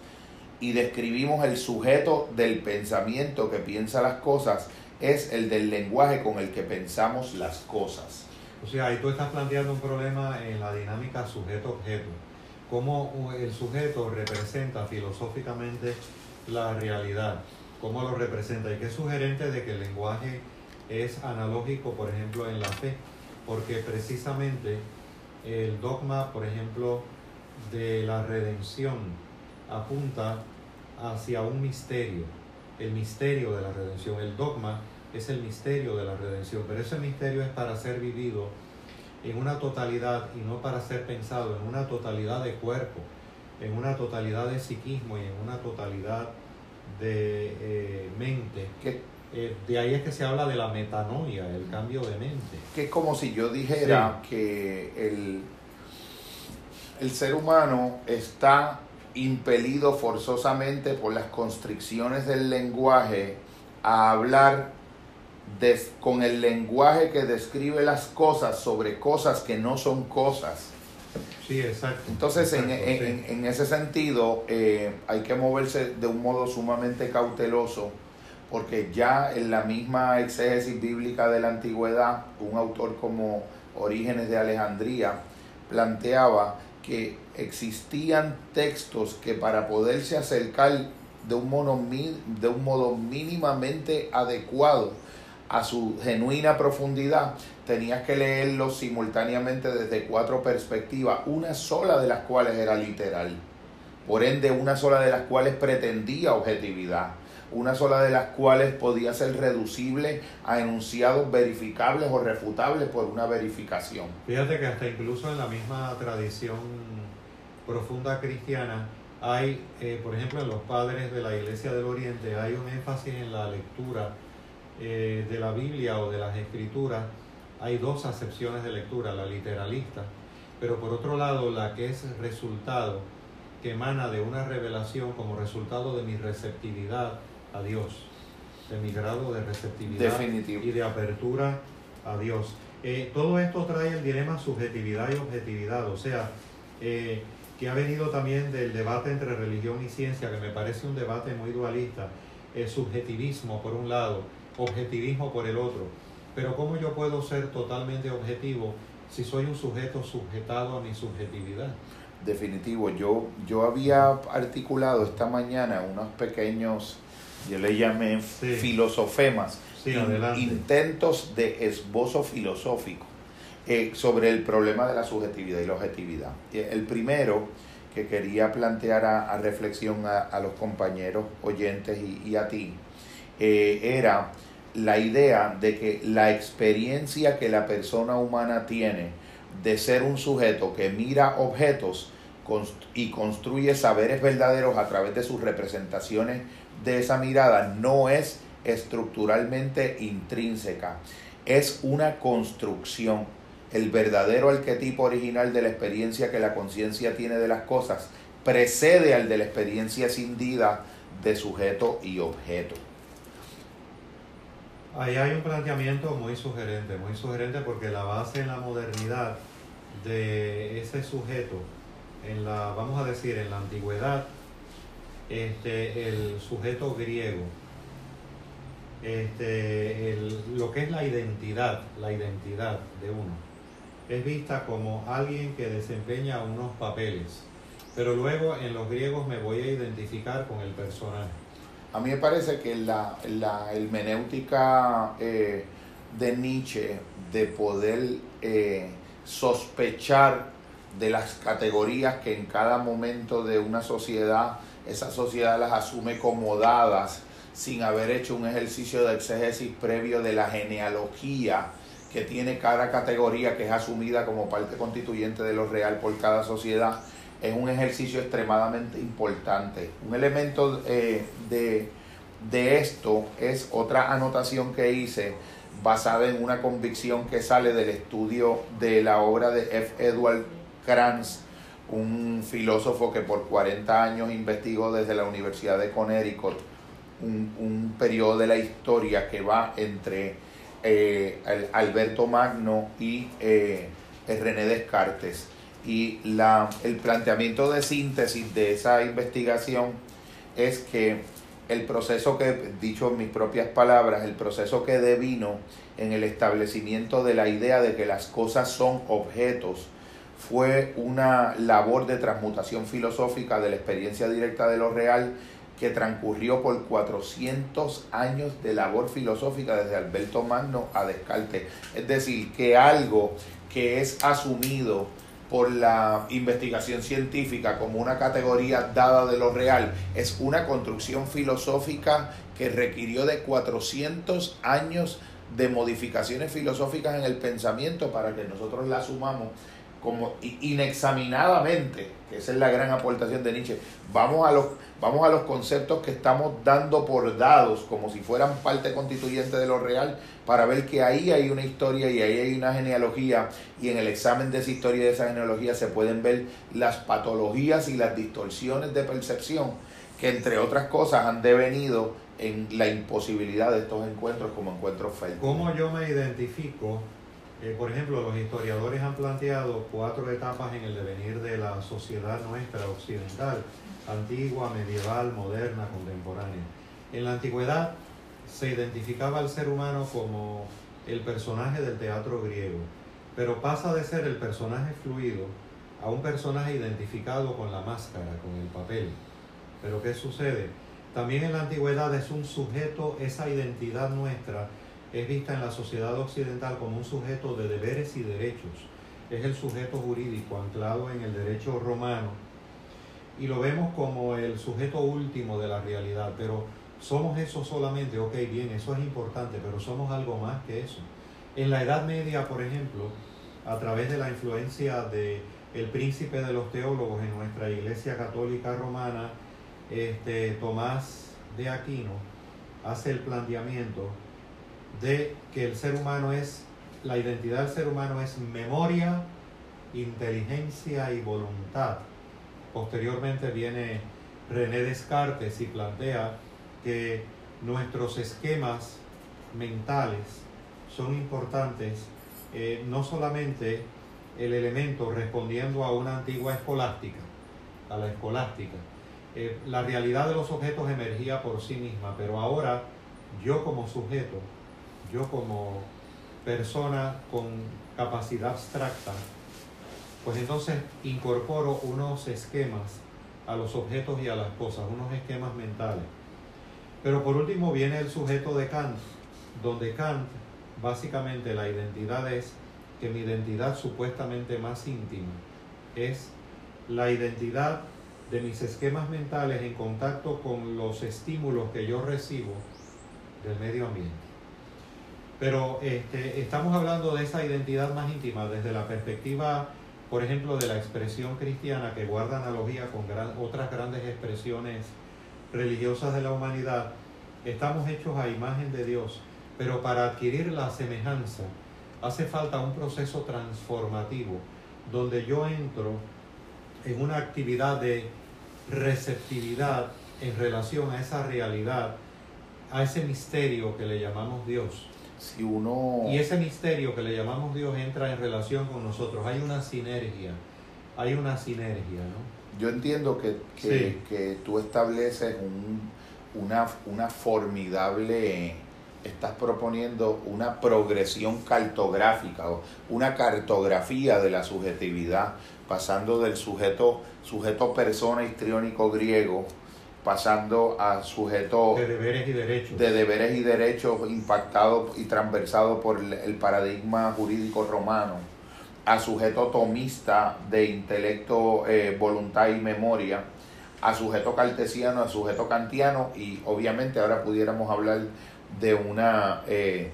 C: y describimos el sujeto del pensamiento que piensa las cosas es el del lenguaje con el que pensamos las cosas.
B: O sea, ahí tú estás planteando un problema en la dinámica sujeto-objeto. Cómo el sujeto representa filosóficamente la realidad, cómo lo representa y qué es sugerente de que el lenguaje es analógico, por ejemplo, en la fe, porque precisamente el dogma, por ejemplo, de la redención apunta hacia un misterio, el misterio de la redención. El dogma es el misterio de la redención, pero ese misterio es para ser vivido en una totalidad y no para ser pensado en una totalidad de cuerpo, en una totalidad de psiquismo y en una totalidad de eh, mente. Eh, de ahí es que se habla de la metanoia, el cambio de mente.
C: Que es como si yo dijera que el, el ser humano está impelido forzosamente por las constricciones del lenguaje a hablar con el lenguaje que describe las cosas sobre cosas que no son cosas.
B: Sí, exacto.
C: Entonces, en, ese sentido, eh, hay que moverse de un modo sumamente cauteloso, porque ya en la misma exégesis bíblica de la antigüedad, un autor como Orígenes de Alejandría planteaba que existían textos que para poderse acercar de un, modo, de un modo mínimamente adecuado a su genuina profundidad, tenías que leerlos simultáneamente desde cuatro perspectivas, una sola de las cuales era literal, por ende una sola de las cuales pretendía objetividad, una sola de las cuales podía ser reducible a enunciados verificables o refutables por una verificación.
B: Fíjate que hasta incluso en la misma tradición profunda cristiana hay, eh, por ejemplo, en los padres de la Iglesia del Oriente, hay un énfasis en la lectura eh, de la Biblia o de las Escrituras. Hay dos acepciones de lectura, la literalista, pero por otro lado la que es resultado, que emana de una revelación como resultado de mi receptividad a Dios, de mi grado de receptividad y de apertura a Dios. Eh, todo esto trae el dilema subjetividad y objetividad, o sea, eh, que ha venido también del debate entre religión y ciencia, que me parece un debate muy dualista, el subjetivismo por un lado, objetivismo por el otro. Pero ¿cómo yo puedo ser totalmente objetivo si soy un sujeto sujetado a mi subjetividad?
C: Definitivo, yo, yo había articulado esta mañana unos pequeños, yo le llamé filosofemas, intentos de esbozo filosófico eh, sobre el problema de la subjetividad y la objetividad. El primero que quería plantear a, reflexión a, los compañeros oyentes y, a ti eh, era la idea de que la experiencia que la persona humana tiene de ser un sujeto que mira objetos y construye saberes verdaderos a través de sus representaciones de esa mirada no es estructuralmente intrínseca, es una construcción el verdadero arquetipo original de la experiencia que la conciencia tiene de las cosas precede al de la experiencia cindida de sujeto y objeto.
B: Ahí hay un planteamiento muy sugerente, muy sugerente porque la base en la modernidad de ese sujeto, en la, vamos a decir, en la antigüedad, este, el sujeto griego, este, lo que es la identidad, la identidad de uno es vista como alguien que desempeña unos papeles, pero luego en los griegos me voy a identificar con el personaje.
C: A mí me parece que la, la hermenéutica eh, de Nietzsche de poder eh, sospechar de las categorías que en cada momento de una sociedad, esa sociedad las asume como dadas sin haber hecho un ejercicio de exégesis previo de la genealogía que tiene cada categoría que es asumida como parte constituyente de lo real por cada sociedad, es un ejercicio extremadamente importante. Un elemento eh, de, de esto es otra anotación que hice basada en una convicción que sale del estudio de la obra de F. Edward Kranz, un filósofo que por 40 años investigó desde la Universidad de Connecticut un, un periodo de la historia que va entre eh, Alberto Magno y eh, René Descartes. Y la, el planteamiento de síntesis de esa investigación es que el proceso que, dicho en mis propias palabras, el proceso que devino en el establecimiento de la idea de que las cosas son objetos, fue una labor de transmutación filosófica de la experiencia directa de lo real que transcurrió por 400 años de labor filosófica desde Alberto Magno a Descartes. Es decir, que algo que es asumido por la investigación científica como una categoría dada de lo real es una construcción filosófica que requirió de 400 años de modificaciones filosóficas en el pensamiento para que nosotros la asumamos como inexaminadamente, que esa es la gran aportación de Nietzsche, vamos a los, vamos a los conceptos que estamos dando por dados como si fueran parte constituyente de lo real, para ver que ahí hay una historia y ahí hay una genealogía y en el examen de esa historia y de esa genealogía se pueden ver las patologías y las distorsiones de percepción que entre otras cosas han devenido en la imposibilidad de estos encuentros como encuentros fértiles.
B: ¿Cómo yo me identifico? Eh, por ejemplo, los historiadores han planteado cuatro etapas en el devenir de la sociedad nuestra occidental, antigua, medieval, moderna, contemporánea. En la antigüedad se identificaba al ser humano como el personaje del teatro griego, pero pasa de ser el personaje fluido a un personaje identificado con la máscara, con el papel. Pero ¿qué sucede? También en la antigüedad es un sujeto, esa identidad nuestra es vista en la sociedad occidental como un sujeto de deberes y derechos. Es el sujeto jurídico anclado en el derecho romano y lo vemos como el sujeto último de la realidad, pero somos eso solamente, ok, bien, eso es importante, pero somos algo más que eso. En la Edad Media, por ejemplo, a través de la influencia de el príncipe de los teólogos en nuestra Iglesia Católica Romana, este, Tomás de Aquino hace el planteamiento de que el ser humano es, la identidad del ser humano es memoria, inteligencia y voluntad. Posteriormente viene René Descartes y plantea que nuestros esquemas mentales son importantes, eh, no solamente el elemento respondiendo a una antigua escolástica, a la escolástica, eh, la realidad de los objetos emergía por sí misma, pero ahora yo como sujeto, yo como persona con capacidad abstracta, pues entonces incorporo unos esquemas a los objetos y a las cosas, unos esquemas mentales. Pero por último viene el sujeto de Kant, donde Kant básicamente la identidad es que mi identidad supuestamente más íntima es la identidad de mis esquemas mentales en contacto con los estímulos que yo recibo del medio ambiente. Pero este, estamos hablando de esa identidad más íntima desde la perspectiva, por ejemplo, de la expresión cristiana que guarda analogía con otras grandes expresiones religiosas de la humanidad. Estamos hechos a imagen de Dios, pero para adquirir la semejanza hace falta un proceso transformativo donde yo entro en una actividad de receptividad en relación a esa realidad, a ese misterio que le llamamos Dios.
C: Si uno...
B: Y ese misterio que le llamamos Dios entra en relación con nosotros. Hay una sinergia, hay una sinergia, ¿no?
C: Yo entiendo que, que, tú estableces un, una, una formidable estás proponiendo una progresión cartográfica o una cartografía de la subjetividad, pasando del sujeto, sujeto persona histriónico griego, pasando a sujeto
B: de deberes y derechos,
C: de deberes y derechos impactado y transversado por el paradigma jurídico romano, a sujeto tomista de intelecto, eh, voluntad y memoria, a sujeto cartesiano, a sujeto kantiano y obviamente ahora pudiéramos hablar de una eh,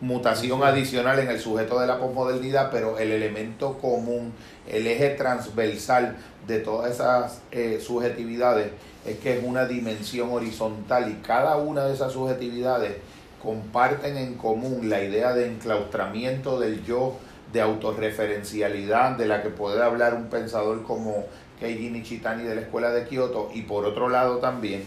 C: mutación adicional en el sujeto de la posmodernidad, pero el elemento común, el eje transversal de todas esas eh, subjetividades es que es una dimensión horizontal y cada una de esas subjetividades comparten en común la idea de enclaustramiento del yo, de autorreferencialidad, de la que puede hablar un pensador como Keiji Nishitani de la Escuela de Kioto, y por otro lado también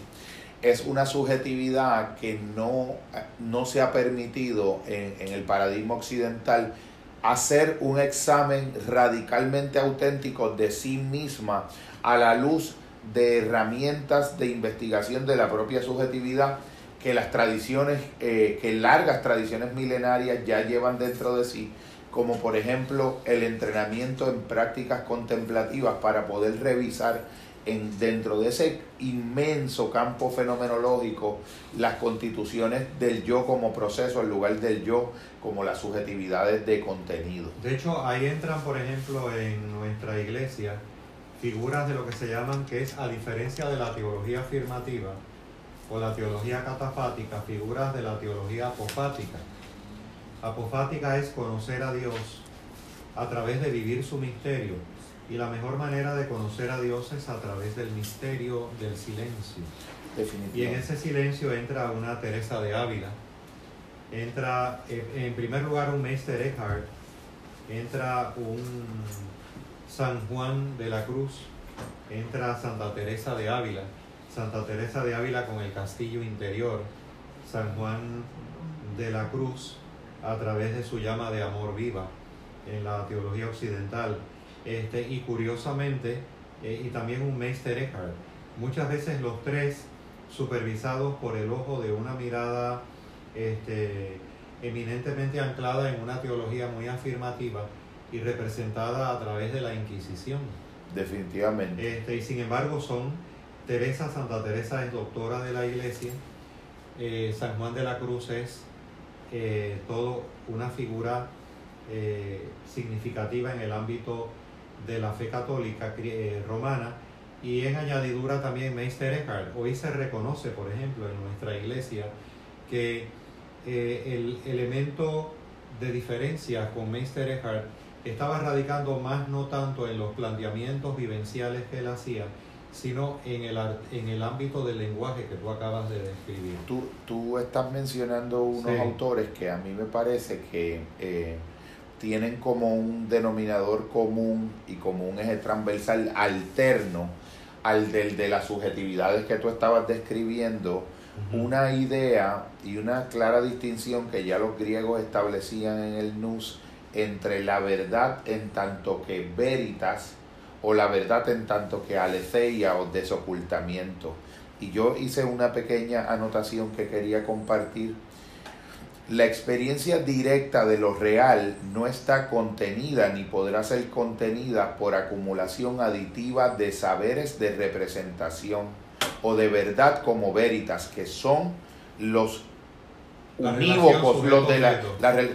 C: es una subjetividad que no, no se ha permitido en, el paradigma occidental hacer un examen radicalmente auténtico de sí misma a la luz de herramientas de investigación de la propia subjetividad que las tradiciones, eh, que largas tradiciones milenarias ya llevan dentro de sí, como por ejemplo el entrenamiento en prácticas contemplativas para poder revisar en, dentro de ese inmenso campo fenomenológico las constituciones del yo como proceso en lugar del yo como las subjetividades de contenido.
B: De hecho, ahí entran, por ejemplo, en nuestra iglesia figuras de lo que se llaman, que es a diferencia de la teología afirmativa o la teología catafática, figuras de la teología apofática. Apofática es conocer a Dios a través de vivir su misterio. Y la mejor manera de conocer a Dios es a través del misterio del silencio. Y en ese silencio entra una Teresa de Ávila, entra eh, en primer lugar un Meister Eckhart, entra un San Juan de la Cruz, entra Santa Teresa de Ávila, Santa Teresa de Ávila con el castillo interior, San Juan de la Cruz a través de su llama de amor viva en la teología occidental. Este, y curiosamente, eh, y también un Meister Eckhart, muchas veces los tres supervisados por el ojo de una mirada este, eminentemente anclada en una teología muy afirmativa y representada a través de la Inquisición.
C: Definitivamente.
B: Este, y sin embargo son Teresa, Santa Teresa es doctora de la iglesia, eh, San Juan de la Cruz es eh, todo una figura eh, significativa en el ámbito de la fe católica romana y en añadidura también Meister Eckhart. Hoy se reconoce, por ejemplo, en nuestra iglesia que el elemento de diferencia con Meister Eckhart estaba radicando más no tanto en los planteamientos vivenciales que él hacía, sino en el, en el ámbito del lenguaje que tú acabas de describir.
C: Tú, tú estás mencionando unos autores que a mí me parece que eh, tienen como un denominador común y como un eje transversal alterno al del de las subjetividades que tú estabas describiendo, una idea y una clara distinción que ya los griegos establecían en el Nus entre la verdad en tanto que veritas, o la verdad en tanto que aletheia o desocultamiento. Y yo hice una pequeña anotación que quería compartir. La experiencia directa de lo real no está contenida ni podrá ser contenida por acumulación aditiva de saberes de representación o de verdad como veritas, que son los unívocos, los de la,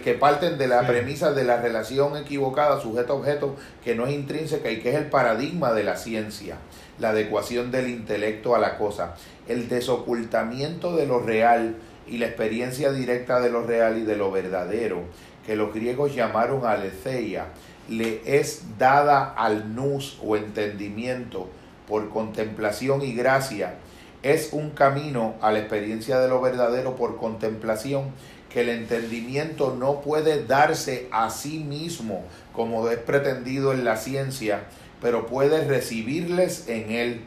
C: que parten de la premisa de la relación equivocada sujeto-objeto, que no es intrínseca y que es el paradigma de la ciencia, la adecuación del intelecto a la cosa, el desocultamiento de lo real y la experiencia directa de lo real y de lo verdadero, que los griegos llamaron aletheia, le es dada al nous o entendimiento por contemplación y gracia, es un camino a la experiencia de lo verdadero por contemplación que el entendimiento no puede darse a sí mismo como es pretendido en la ciencia, pero puede recibirles en él.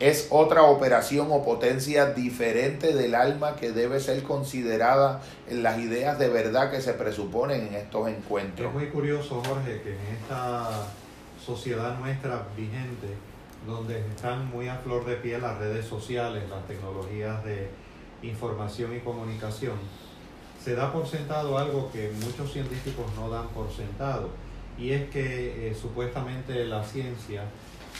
C: Es otra operación o potencia diferente del alma que debe ser considerada en las ideas de verdad que se presuponen en estos encuentros.
B: Es muy curioso, Jorge, que en esta sociedad nuestra vigente, donde están muy a flor de piel las redes sociales, las tecnologías de información y comunicación, se da por sentado algo que muchos científicos no dan por sentado, y es que eh, supuestamente la ciencia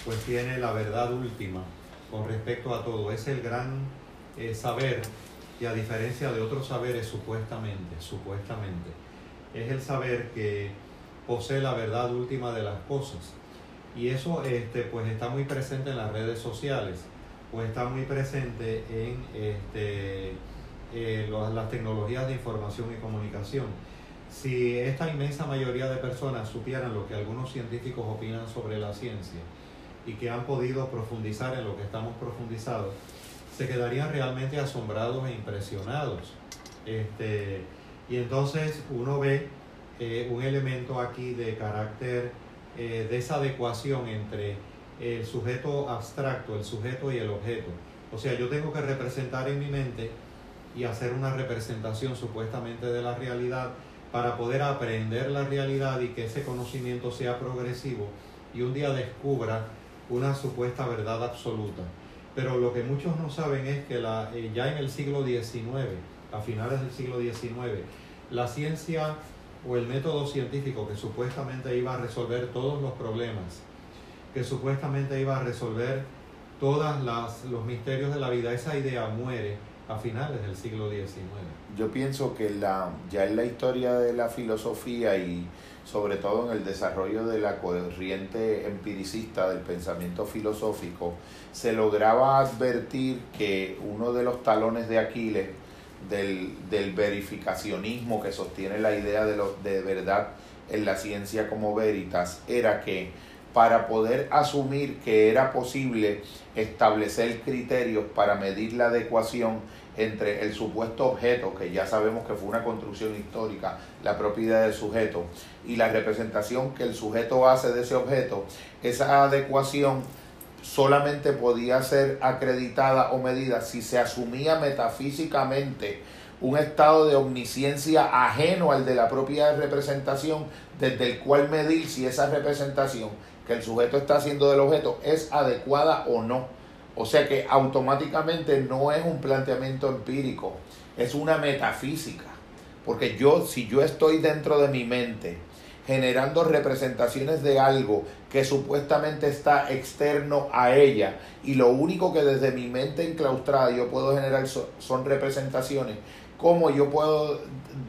B: pues tiene la verdad última con respecto a todo, es el gran eh, saber y a diferencia de otros saberes supuestamente, supuestamente, es el saber que posee la verdad última de las cosas. Y eso este, pues está muy presente en las redes sociales, pues está muy presente en este, eh, las tecnologías de información y comunicación. Si esta inmensa mayoría de personas supieran lo que algunos científicos opinan sobre la ciencia y que han podido profundizar en lo que estamos profundizados, se quedarían realmente asombrados e impresionados. Este, y entonces uno ve eh, un elemento aquí de carácter eh, de esa adecuación entre el sujeto abstracto, el sujeto y el objeto. O sea, yo tengo que representar en mi mente y hacer una representación supuestamente de la realidad para poder aprender la realidad y que ese conocimiento sea progresivo y un día descubra una supuesta verdad absoluta. Pero lo que muchos no saben es que la, eh, ya en el siglo XIX, a finales del siglo XIX, la ciencia o el método científico que supuestamente iba a resolver todos los problemas, que supuestamente iba a resolver todos los misterios de la vida, esa idea muere a finales del siglo XIX.
C: Yo pienso que la, ya en la historia de la filosofía y sobre todo en el desarrollo de la corriente empiricista del pensamiento filosófico, se lograba advertir que uno de los talones de Aquiles del, del, verificacionismo que sostiene la idea de, lo, de verdad en la ciencia como Veritas era que para poder asumir que era posible establecer criterios para medir la adecuación entre el supuesto objeto, que ya sabemos que fue una construcción histórica, la propiedad del sujeto, y la representación que el sujeto hace de ese objeto, esa adecuación solamente podía ser acreditada o medida si se asumía metafísicamente un estado de omnisciencia ajeno al de la propia representación, desde el cual medir si esa representación que el sujeto está haciendo del objeto es adecuada o no. O sea que automáticamente no es un planteamiento empírico, es una metafísica. Porque yo, si yo estoy dentro de mi mente, generando representaciones de algo que supuestamente está externo a ella y lo único que desde mi mente enclaustrada yo puedo generar son representaciones, ¿cómo yo puedo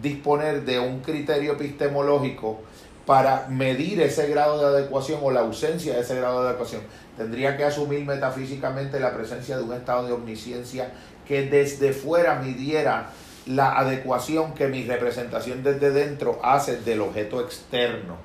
C: disponer de un criterio epistemológico para medir ese grado de adecuación o la ausencia de ese grado de adecuación? Tendría que asumir metafísicamente la presencia de un estado de omnisciencia que desde fuera midiera la adecuación que mi representación desde dentro hace del objeto externo.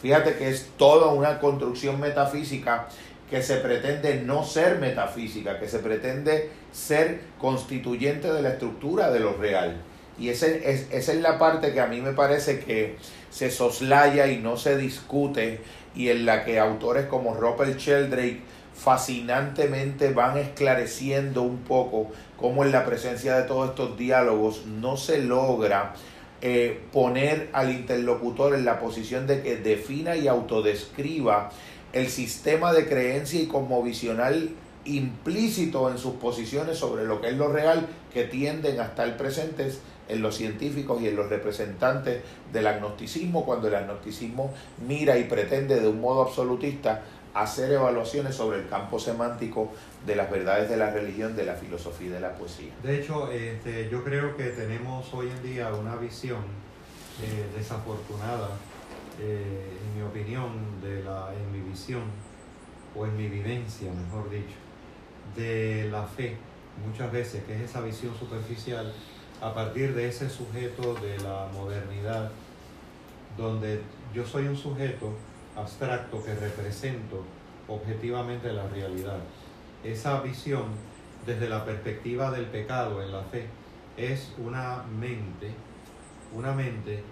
C: Fíjate que es toda una construcción metafísica que se pretende no ser metafísica, que se pretende ser constituyente de la estructura de lo real. Y esa es, esa es la parte que a mí me parece que se soslaya y no se discute y en la que autores como Robert Sheldrake fascinantemente van esclareciendo un poco cómo en la presencia de todos estos diálogos no se logra eh, poner al interlocutor en la posición de que defina y autodescriba el sistema de creencia y cosmovisional implícito en sus posiciones sobre lo que es lo real que tienden a estar presentes en los científicos y en los representantes del agnosticismo cuando el agnosticismo mira y pretende de un modo absolutista hacer evaluaciones sobre el campo semántico de las verdades de la religión, de la filosofía y de la poesía.
B: De hecho, este, yo creo que tenemos hoy en día una visión eh, desafortunada, eh, en mi opinión, de la, en mi visión, o en mi vivencia, mejor dicho, de la fe, muchas veces, que es esa visión superficial, a partir de ese sujeto de la modernidad, donde yo soy un sujeto abstracto que represento objetivamente la realidad. Esa visión desde la perspectiva del pecado en la fe es una mente, una mente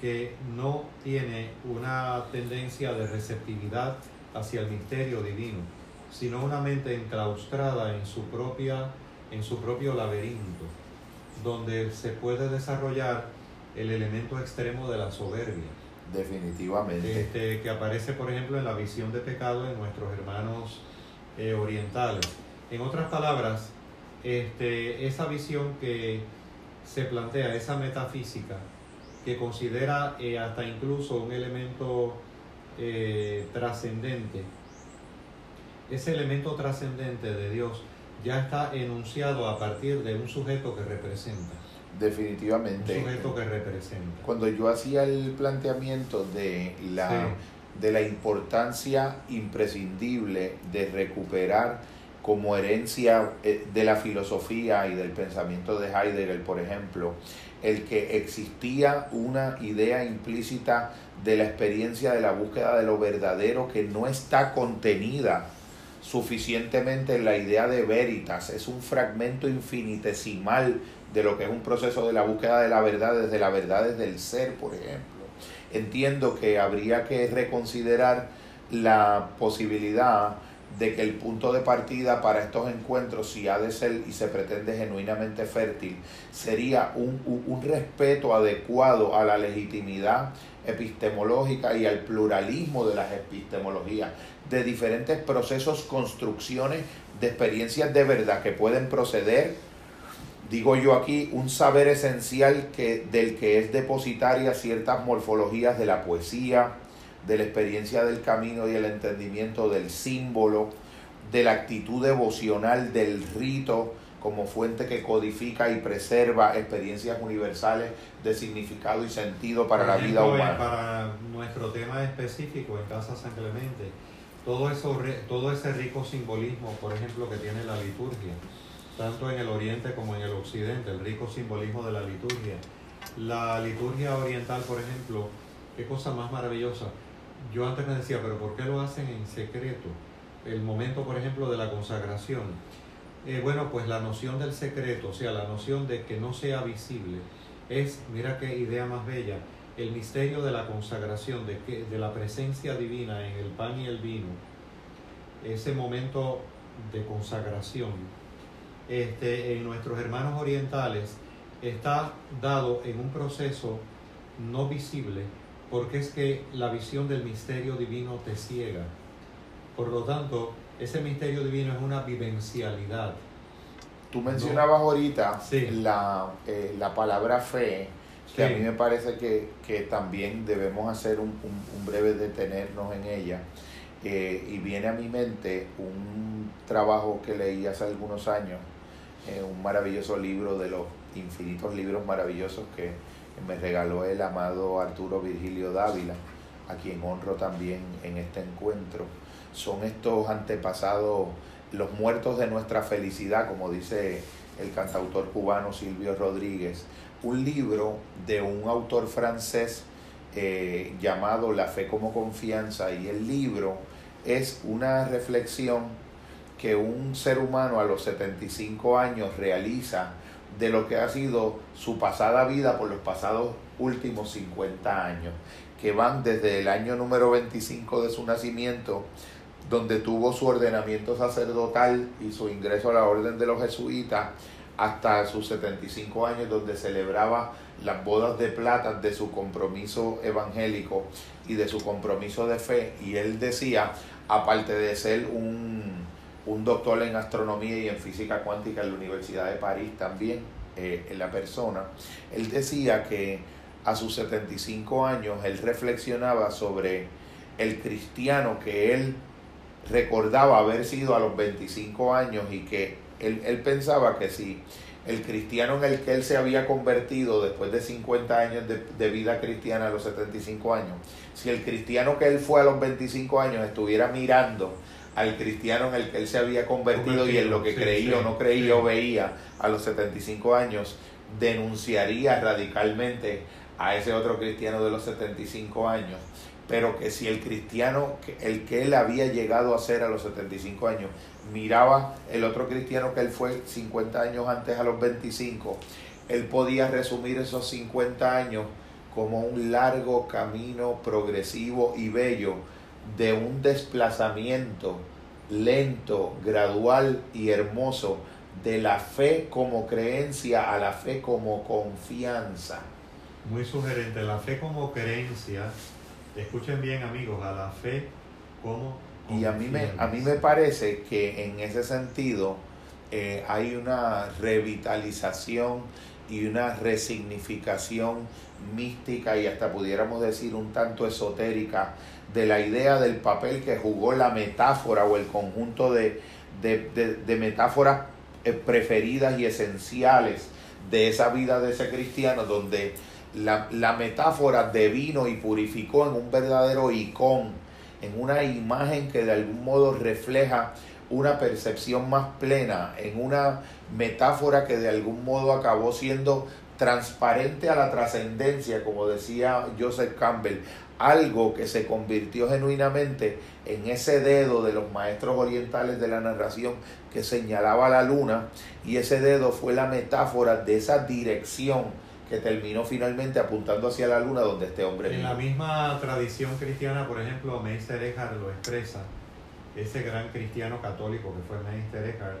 B: que no tiene una tendencia de receptividad hacia el misterio divino, sino una mente enclaustrada en su propia en su propio laberinto, donde se puede desarrollar el elemento extremo de la soberbia
C: Definitivamente.
B: Este, que aparece, por ejemplo, en la visión de pecado de nuestros hermanos eh, orientales. En otras palabras, este, esa visión que se plantea, esa metafísica, que considera eh, hasta incluso un elemento eh, trascendente, ese elemento trascendente de Dios ya está enunciado a partir de un sujeto que representa.
C: Definitivamente.
B: Un sujeto que representa.
C: Cuando yo hacía el planteamiento de la, de la importancia imprescindible de recuperar como herencia eh, de la filosofía y del pensamiento de Heidegger, por ejemplo, el que existía una idea implícita de la experiencia de la búsqueda de lo verdadero que no está contenida suficientemente en la idea de veritas, es un fragmento infinitesimal de lo que es un proceso de la búsqueda de la verdad desde la verdad desde el ser, por ejemplo. Entiendo que habría que reconsiderar la posibilidad de que el punto de partida para estos encuentros, si ha de ser y se pretende genuinamente fértil, sería un, un, respeto adecuado a la legitimidad epistemológica y al pluralismo de las epistemologías, de diferentes procesos, construcciones de experiencias de verdad que pueden proceder digo yo aquí, un saber esencial que, del que es depositaria ciertas morfologías de la poesía, de la experiencia del camino y el entendimiento del símbolo, de la actitud devocional del rito como fuente que codifica y preserva experiencias universales de significado y sentido para la vida humana.
B: Para nuestro tema específico en Casa San Clemente, todo, eso, todo ese rico simbolismo, por ejemplo, que tiene la liturgia, tanto en el oriente como en el occidente, el rico simbolismo de la liturgia. La liturgia oriental, por ejemplo, qué cosa más maravillosa. Yo antes me decía, pero ¿por qué lo hacen en secreto? El momento, por ejemplo, de la consagración. Eh, bueno, pues la noción del secreto, o sea, la noción de que no sea visible, es, mira qué idea más bella, el misterio de la consagración, de, que, de la presencia divina en el pan y el vino, ese momento de consagración, este, en nuestros hermanos orientales está dado en un proceso no visible, porque es que la visión del misterio divino te ciega. Por lo tanto, ese misterio divino es una vivencialidad.
C: Tú mencionabas ahorita la, eh, la, palabra fe, que a mí me parece que, que también debemos hacer un, un, breve detenernos en ella. Eh, y viene a mi mente un trabajo que leí hace algunos años, eh, un maravilloso libro de los infinitos libros maravillosos que me regaló el amado Arturo Virgilio Dávila, a quien honro también en este encuentro. Son estos antepasados, los muertos de nuestra felicidad, como dice el cantautor cubano Silvio Rodríguez, un libro de un autor francés eh, llamado La fe como confianza y el libro es una reflexión que un ser humano a los 75 años realiza de lo que ha sido su pasada vida por los pasados últimos 50 años, que van desde el año número 25 de su nacimiento, donde tuvo su ordenamiento sacerdotal y su ingreso a la orden de los jesuitas, hasta sus 75 años, donde celebraba las bodas de plata de su compromiso evangélico y de su compromiso de fe. Y él decía, aparte de ser un un doctor en astronomía y en física cuántica en la Universidad de París también, eh, en la persona, él decía que a sus 75 años él reflexionaba sobre el cristiano que él recordaba haber sido a los 25 años y que él, él pensaba que si el cristiano en el que él se había convertido después de 50 años de, de, vida cristiana a los 75 años, si el cristiano que él fue a los 25 años estuviera mirando al cristiano en el que él se había convertido, y en lo que creía o no creía o veía a los 75 años, denunciaría radicalmente a ese otro cristiano de los 75 años, pero que si el cristiano, el que él había llegado a ser a los 75 años, miraba el otro cristiano que él fue 50 años antes a los 25, él podía resumir esos 50 años como un largo camino progresivo y bello de un desplazamiento lento, gradual y hermoso de la fe como creencia a la fe como confianza.
B: Muy sugerente, la fe como creencia, escuchen bien amigos, a la fe como.
C: Y a mí me, a mí me parece que en ese sentido eh, hay una revitalización y una resignificación mística y hasta pudiéramos decir un tanto esotérica de la idea del papel que jugó la metáfora o el conjunto de, metáforas eh, preferidas y esenciales de esa vida de ese cristiano, donde la, la metáfora devino y purificó en un verdadero icón, en una imagen que de algún modo refleja una percepción más plena, en una metáfora que de algún modo acabó siendo transparente a la trascendencia, como decía Joseph Campbell, algo que se convirtió genuinamente en ese dedo de los maestros orientales de la narración que señalaba la luna y ese dedo fue la metáfora de esa dirección que terminó finalmente apuntando hacia la luna donde este hombre
B: En la misma tradición cristiana, por ejemplo, Meister Eckhart lo expresa, ese gran cristiano católico que fue Meister Eckhart,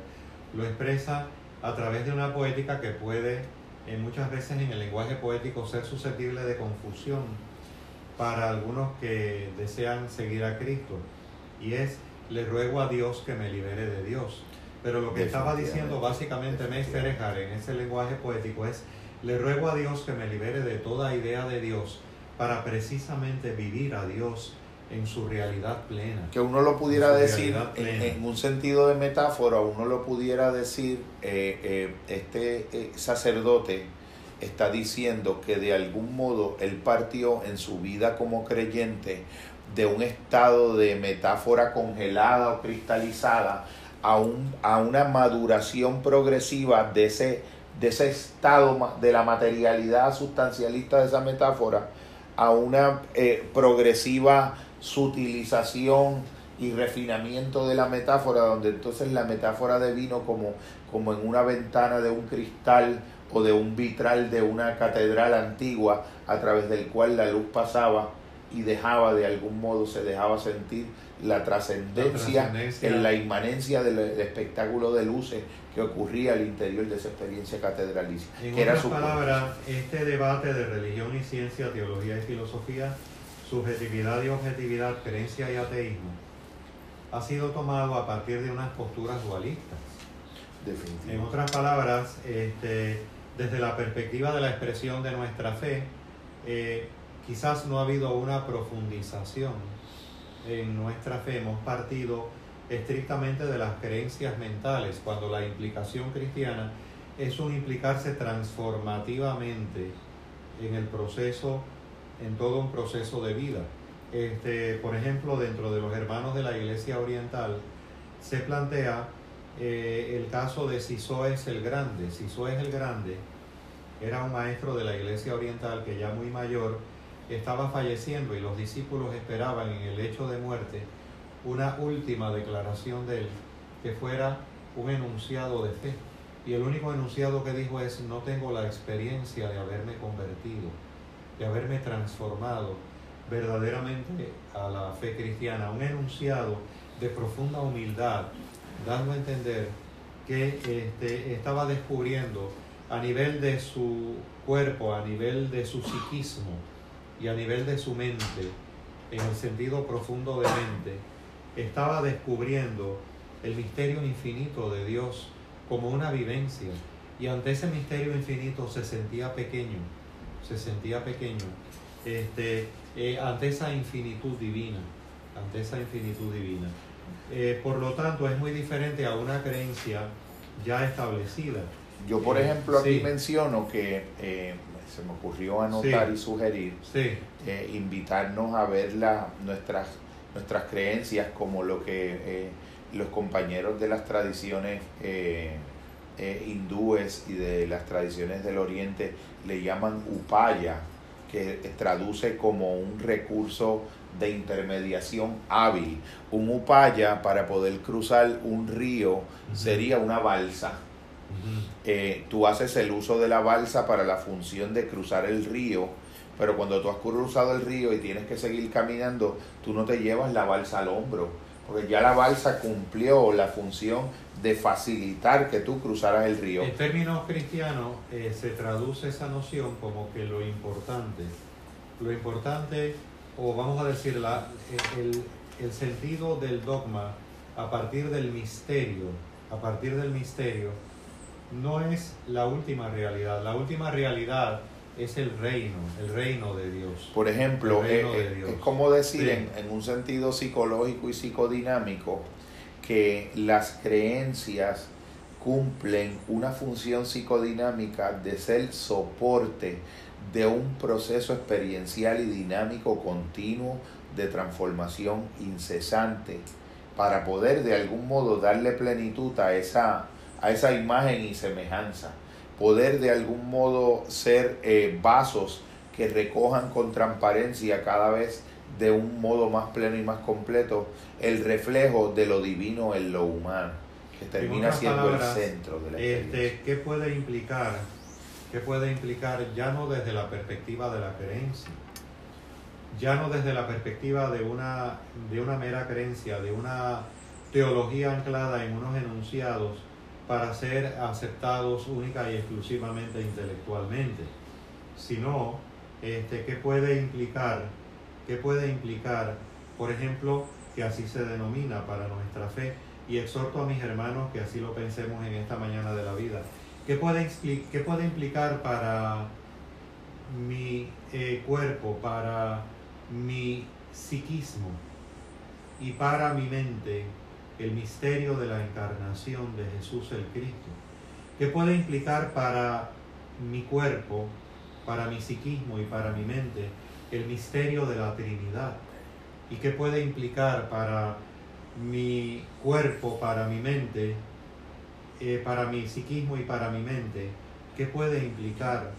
B: lo expresa a través de una poética que puede en muchas veces en el lenguaje poético ser susceptible de confusión para algunos que desean seguir a Cristo. Y es, le ruego a Dios que me libere de Dios. Pero lo que estaba diciendo básicamente Meister Eckhart en ese lenguaje poético es, le ruego a Dios que me libere de toda idea de Dios para precisamente vivir a Dios en su realidad plena.
C: Que uno lo pudiera decir en, un sentido de metáfora, uno lo pudiera decir, eh, eh, este eh, sacerdote está diciendo que de algún modo él partió en su vida como creyente de un estado de metáfora congelada o cristalizada a, un, a una maduración progresiva de ese, de ese estado de la materialidad sustancialista de esa metáfora a una eh, progresiva sutilización y refinamiento de la metáfora, donde entonces la metáfora de vino como, como en una ventana de un cristal o de un vitral de una catedral antigua a través del cual la luz pasaba y dejaba de algún modo, se dejaba sentir la trascendencia en la inmanencia del, espectáculo de luces que ocurría al interior de esa experiencia catedralicia.
B: En otras palabras, este debate de religión y ciencia, teología y filosofía, subjetividad y objetividad, creencia y ateísmo, ha sido tomado a partir de unas posturas dualistas. En otras palabras, este, desde la perspectiva de la expresión de nuestra fe, eh, quizás no ha habido una profundización en nuestra fe. Hemos partido estrictamente de las creencias mentales, cuando la implicación cristiana es un implicarse transformativamente en el proceso, en todo un proceso de vida. Este, por ejemplo, dentro de los hermanos de la Iglesia Oriental se plantea eh, el caso de Sisoes el Grande. Sisoes el Grande era un maestro de la Iglesia Oriental que ya muy mayor estaba falleciendo y los discípulos esperaban en el hecho de muerte una última declaración de él que fuera un enunciado de fe. Y el único enunciado que dijo es, no tengo la experiencia de haberme convertido, de haberme transformado verdaderamente a la fe cristiana. Un enunciado de profunda humildad, dando a entender que este, estaba descubriendo a nivel de su cuerpo, a nivel de su psiquismo, y a nivel de su mente, en el sentido profundo de mente, estaba descubriendo el misterio infinito de Dios como una vivencia. Y ante ese misterio infinito se sentía pequeño, se sentía pequeño, este, eh, ante esa infinitud divina, ante esa infinitud divina. Eh, por lo tanto, es muy diferente a una creencia ya establecida.
C: Yo, por eh, ejemplo, aquí menciono que se me ocurrió anotar y sugerir, eh, invitarnos a ver nuestras, nuestras creencias como lo que eh, los compañeros de las tradiciones eh, hindúes y de las tradiciones del oriente le llaman upaya, que traduce como un recurso de intermediación hábil. Un upaya para poder cruzar un río sería una balsa eh, tú haces el uso de la balsa para la función de cruzar el río, pero cuando tú has cruzado el río y tienes que seguir caminando, tú no te llevas la balsa al hombro, porque ya la balsa cumplió la función de facilitar que tú cruzaras el río.
B: En términos cristianos eh, se traduce esa noción como que lo importante, lo importante, o vamos a decir, la, el, el sentido del dogma a partir del misterio, a partir del misterio, no es la última realidad. La última realidad es el reino, el reino de Dios.
C: Por ejemplo, eh, eh, es, como decir en, un sentido psicológico y psicodinámico que las creencias cumplen una función psicodinámica de ser soporte de un proceso experiencial y dinámico continuo de transformación incesante para poder de algún modo darle plenitud a esa a esa imagen y semejanza. Poder de algún modo ser eh, vasos que recojan con transparencia cada vez de un modo más pleno y más completo el reflejo de lo divino en lo humano, que termina siendo el centro de la
B: este, ¿Qué puede implicar? ¿Qué puede implicar ya no desde la perspectiva de la creencia? Ya no desde la perspectiva de una, de una mera creencia, de una teología anclada en unos enunciados, para ser aceptados única y exclusivamente intelectualmente, sino este, qué puede implicar, qué puede implicar, por ejemplo, que así se denomina para nuestra fe, y exhorto a mis hermanos que así lo pensemos en esta mañana de la vida. ¿Qué puede, qué puede implicar para mi eh, cuerpo, para mi psiquismo y para mi mente el misterio de la encarnación de Jesús el Cristo, ¿Qué puede implicar para mi cuerpo, para mi psiquismo y para mi mente el misterio de la Trinidad, y qué puede implicar para mi cuerpo, para mi mente, eh, para mi psiquismo y para mi mente, qué puede implicar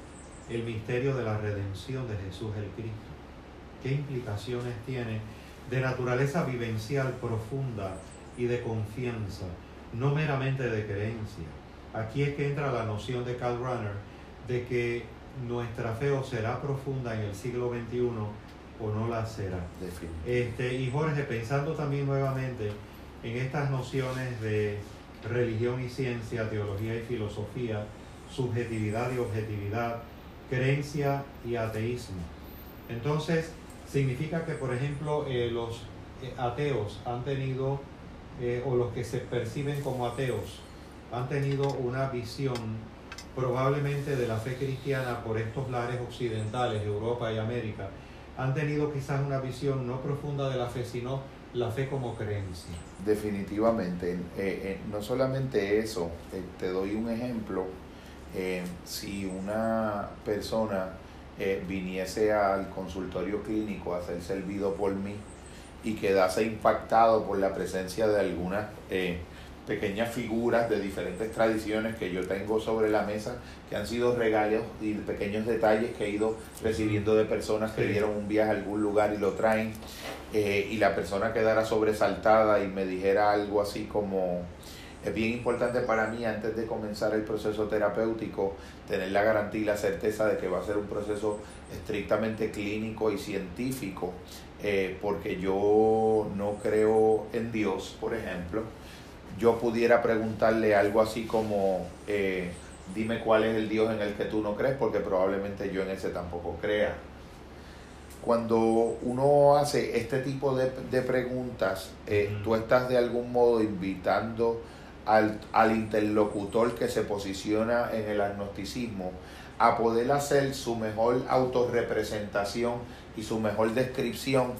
B: el misterio de la redención de Jesús el Cristo. qué implicaciones tiene de naturaleza vivencial profunda y de confianza, no meramente de creencia. Aquí es que entra la noción de Karl Runner de que nuestra fe o será profunda en el siglo XXI o no la será. Este, y Jorge, pensando también nuevamente en estas nociones de religión y ciencia, teología y filosofía, subjetividad y objetividad, creencia y ateísmo. Entonces, significa que, por ejemplo, eh, los eh, ateos han tenido, eh, o los que se perciben como ateos, han tenido una visión probablemente de la fe cristiana por estos lares occidentales, Europa y América, han tenido quizás una visión no profunda de la fe, sino la fe como creencia.
C: Definitivamente, no solamente eso, te doy un ejemplo, si una persona eh, viniese al consultorio clínico a ser servido por mí y quedase impactado por la presencia de algunas eh, pequeñas figuras de diferentes tradiciones que yo tengo sobre la mesa, que han sido regalos y pequeños detalles que he ido recibiendo de personas que dieron un viaje a algún lugar y lo traen, eh, y la persona quedara sobresaltada y me dijera algo así como, es bien importante para mí antes de comenzar el proceso terapéutico tener la garantía y la certeza de que va a ser un proceso estrictamente clínico y científico, eh, porque yo no creo en Dios, por ejemplo. Yo pudiera preguntarle algo así como, eh, dime cuál es el Dios en el que tú no crees, porque probablemente yo en ese tampoco crea. Cuando uno hace este tipo de, preguntas, eh, tú estás de algún modo invitando al, al interlocutor que se posiciona en el agnosticismo a poder hacer su mejor autorrepresentación y su mejor descripción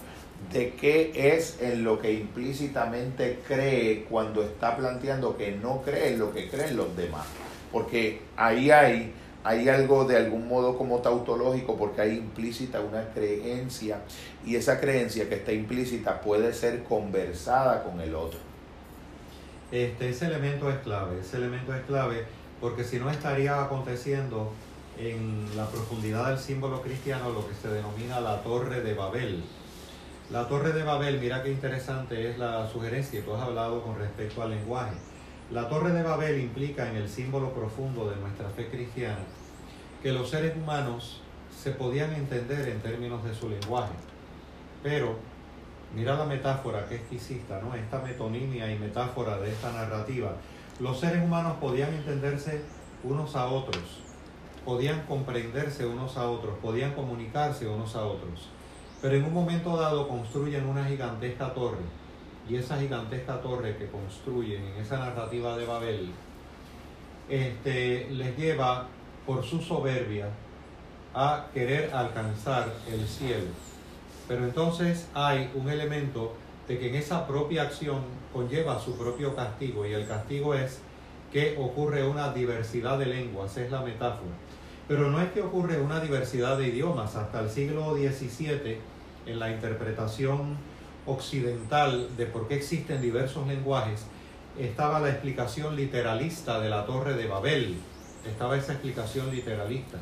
C: de qué es en lo que implícitamente cree cuando está planteando que no cree en lo que creen los demás. Porque ahí hay, hay algo de algún modo como tautológico, porque hay implícita una creencia y esa creencia que está implícita puede ser conversada con el otro.
B: Este, ese elemento es clave, ese elemento es clave porque si no estaría aconteciendo en la profundidad del símbolo cristiano lo que se denomina la Torre de Babel. La Torre de Babel, mira qué interesante es la sugerencia que tú has hablado con respecto al lenguaje. La Torre de Babel implica en el símbolo profundo de nuestra fe cristiana que los seres humanos se podían entender en términos de su lenguaje, pero Mira la metáfora que exquisita, ¿no? Esta metonimia y metáfora de esta narrativa. Los seres humanos podían entenderse unos a otros, podían comprenderse unos a otros, podían comunicarse unos a otros. Pero en un momento dado construyen una gigantesca torre. Y esa gigantesca torre que construyen en esa narrativa de Babel, este, les lleva por su soberbia a querer alcanzar el cielo pero entonces hay un elemento de que en esa propia acción conlleva su propio castigo y el castigo es que ocurre una diversidad de lenguas, es la metáfora. Pero no es que ocurre una diversidad de idiomas. Hasta el siglo XVII, en la interpretación occidental de por qué existen diversos lenguajes, estaba la explicación literalista de la Torre de Babel. Estaba esa explicación literalista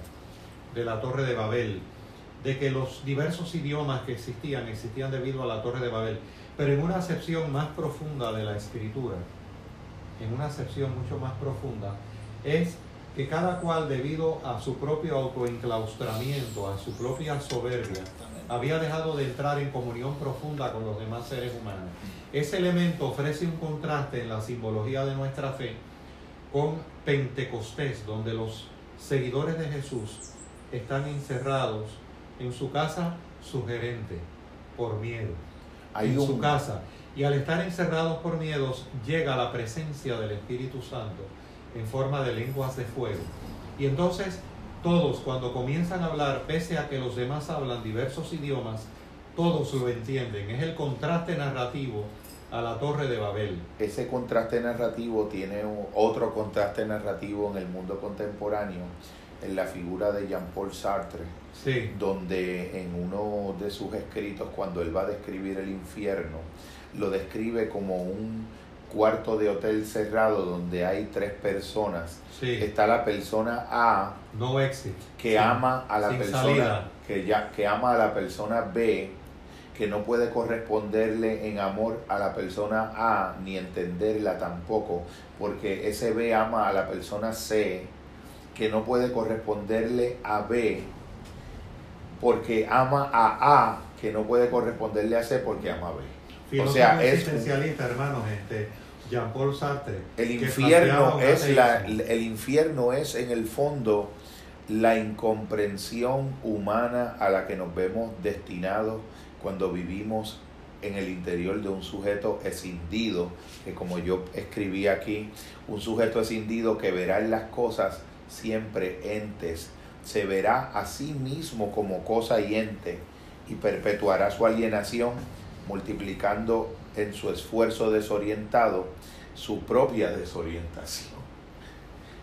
B: de la Torre de Babel de que los diversos idiomas que existían existían debido a la Torre de Babel, pero en una acepción más profunda de la escritura, en una acepción mucho más profunda, es que cada cual debido a su propio autoenclaustramiento, a su propia soberbia, había dejado de entrar en comunión profunda con los demás seres humanos. Ese elemento ofrece un contraste en la simbología de nuestra fe con Pentecostés, donde los seguidores de Jesús están encerrados en su casa sugerente por miedo. en su casa. Y al estar encerrados por miedos, llega la presencia del Espíritu Santo en forma de lenguas de fuego. Y entonces todos cuando comienzan a hablar, pese a que los demás hablan diversos idiomas, todos lo entienden. Es el contraste narrativo a la Torre de Babel.
C: Ese contraste narrativo tiene otro contraste narrativo en el mundo contemporáneo, en la figura de Jean-Paul Sartre donde en uno de sus escritos, cuando él va a describir el infierno, lo describe como un cuarto de hotel cerrado donde hay tres personas,
B: Sí.
C: está la persona A
B: No exit.
C: que
B: Sí.
C: ama a la
B: Sin
C: persona
B: salida.
C: que ya que ama a la persona B que no puede corresponderle en amor a la persona A ni entenderla tampoco porque ese B ama a la persona C que no puede corresponderle a B porque ama a A que no puede corresponderle a C porque ama a B.
B: Filósofo
C: o sea, es un-
B: existencialista, hermanos, este, Jean-Paul Sartre.
C: El infierno es la, el infierno es en el fondo la incomprensión humana a la que nos vemos destinados cuando vivimos en el interior de un sujeto escindido, que como yo escribí aquí, un sujeto escindido que verá en las cosas siempre entes, se verá a sí mismo como cosa y ente y perpetuará su alienación multiplicando en su esfuerzo desorientado su propia desorientación.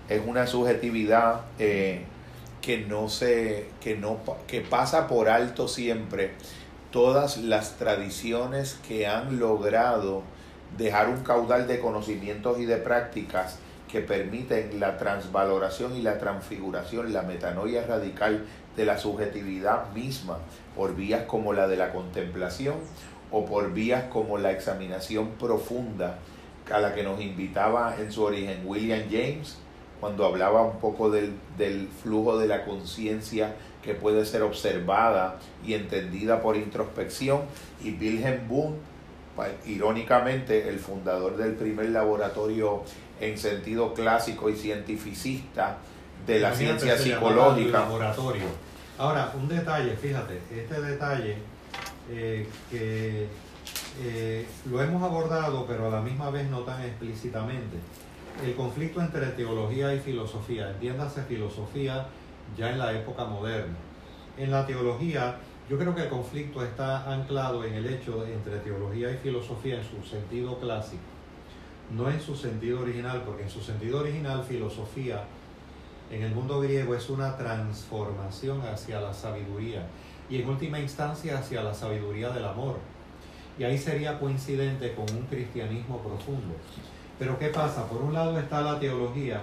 C: Es una subjetividad eh, que no se, que no que pasa por alto siempre todas las tradiciones que han logrado dejar un caudal de conocimientos y de prácticas que permiten la transvaloración y la transfiguración, la metanoia radical de la subjetividad misma por vías como la de la contemplación o por vías como la examinación profunda a la que nos invitaba en su origen William James cuando hablaba un poco del, del flujo de la conciencia que puede ser observada y entendida por introspección y Wilhelm Wundt pa- irónicamente el fundador del primer laboratorio en sentido clásico y cientificista de la
B: Imagínate,
C: ciencia psicológica
B: laboratorio. Ahora, un detalle, fíjate, este detalle eh, que eh, lo hemos abordado, pero a la misma vez no tan explícitamente. El conflicto entre teología y filosofía, entiéndase filosofía ya en la época moderna. En la teología, yo creo que el conflicto está anclado en el hecho entre teología y filosofía en su sentido clásico, no en su sentido original, porque en su sentido original filosofía en el mundo griego es una transformación hacia la sabiduría y en última instancia hacia la sabiduría del amor. Y ahí sería coincidente con un cristianismo profundo. Pero ¿qué pasa? Por un lado está la teología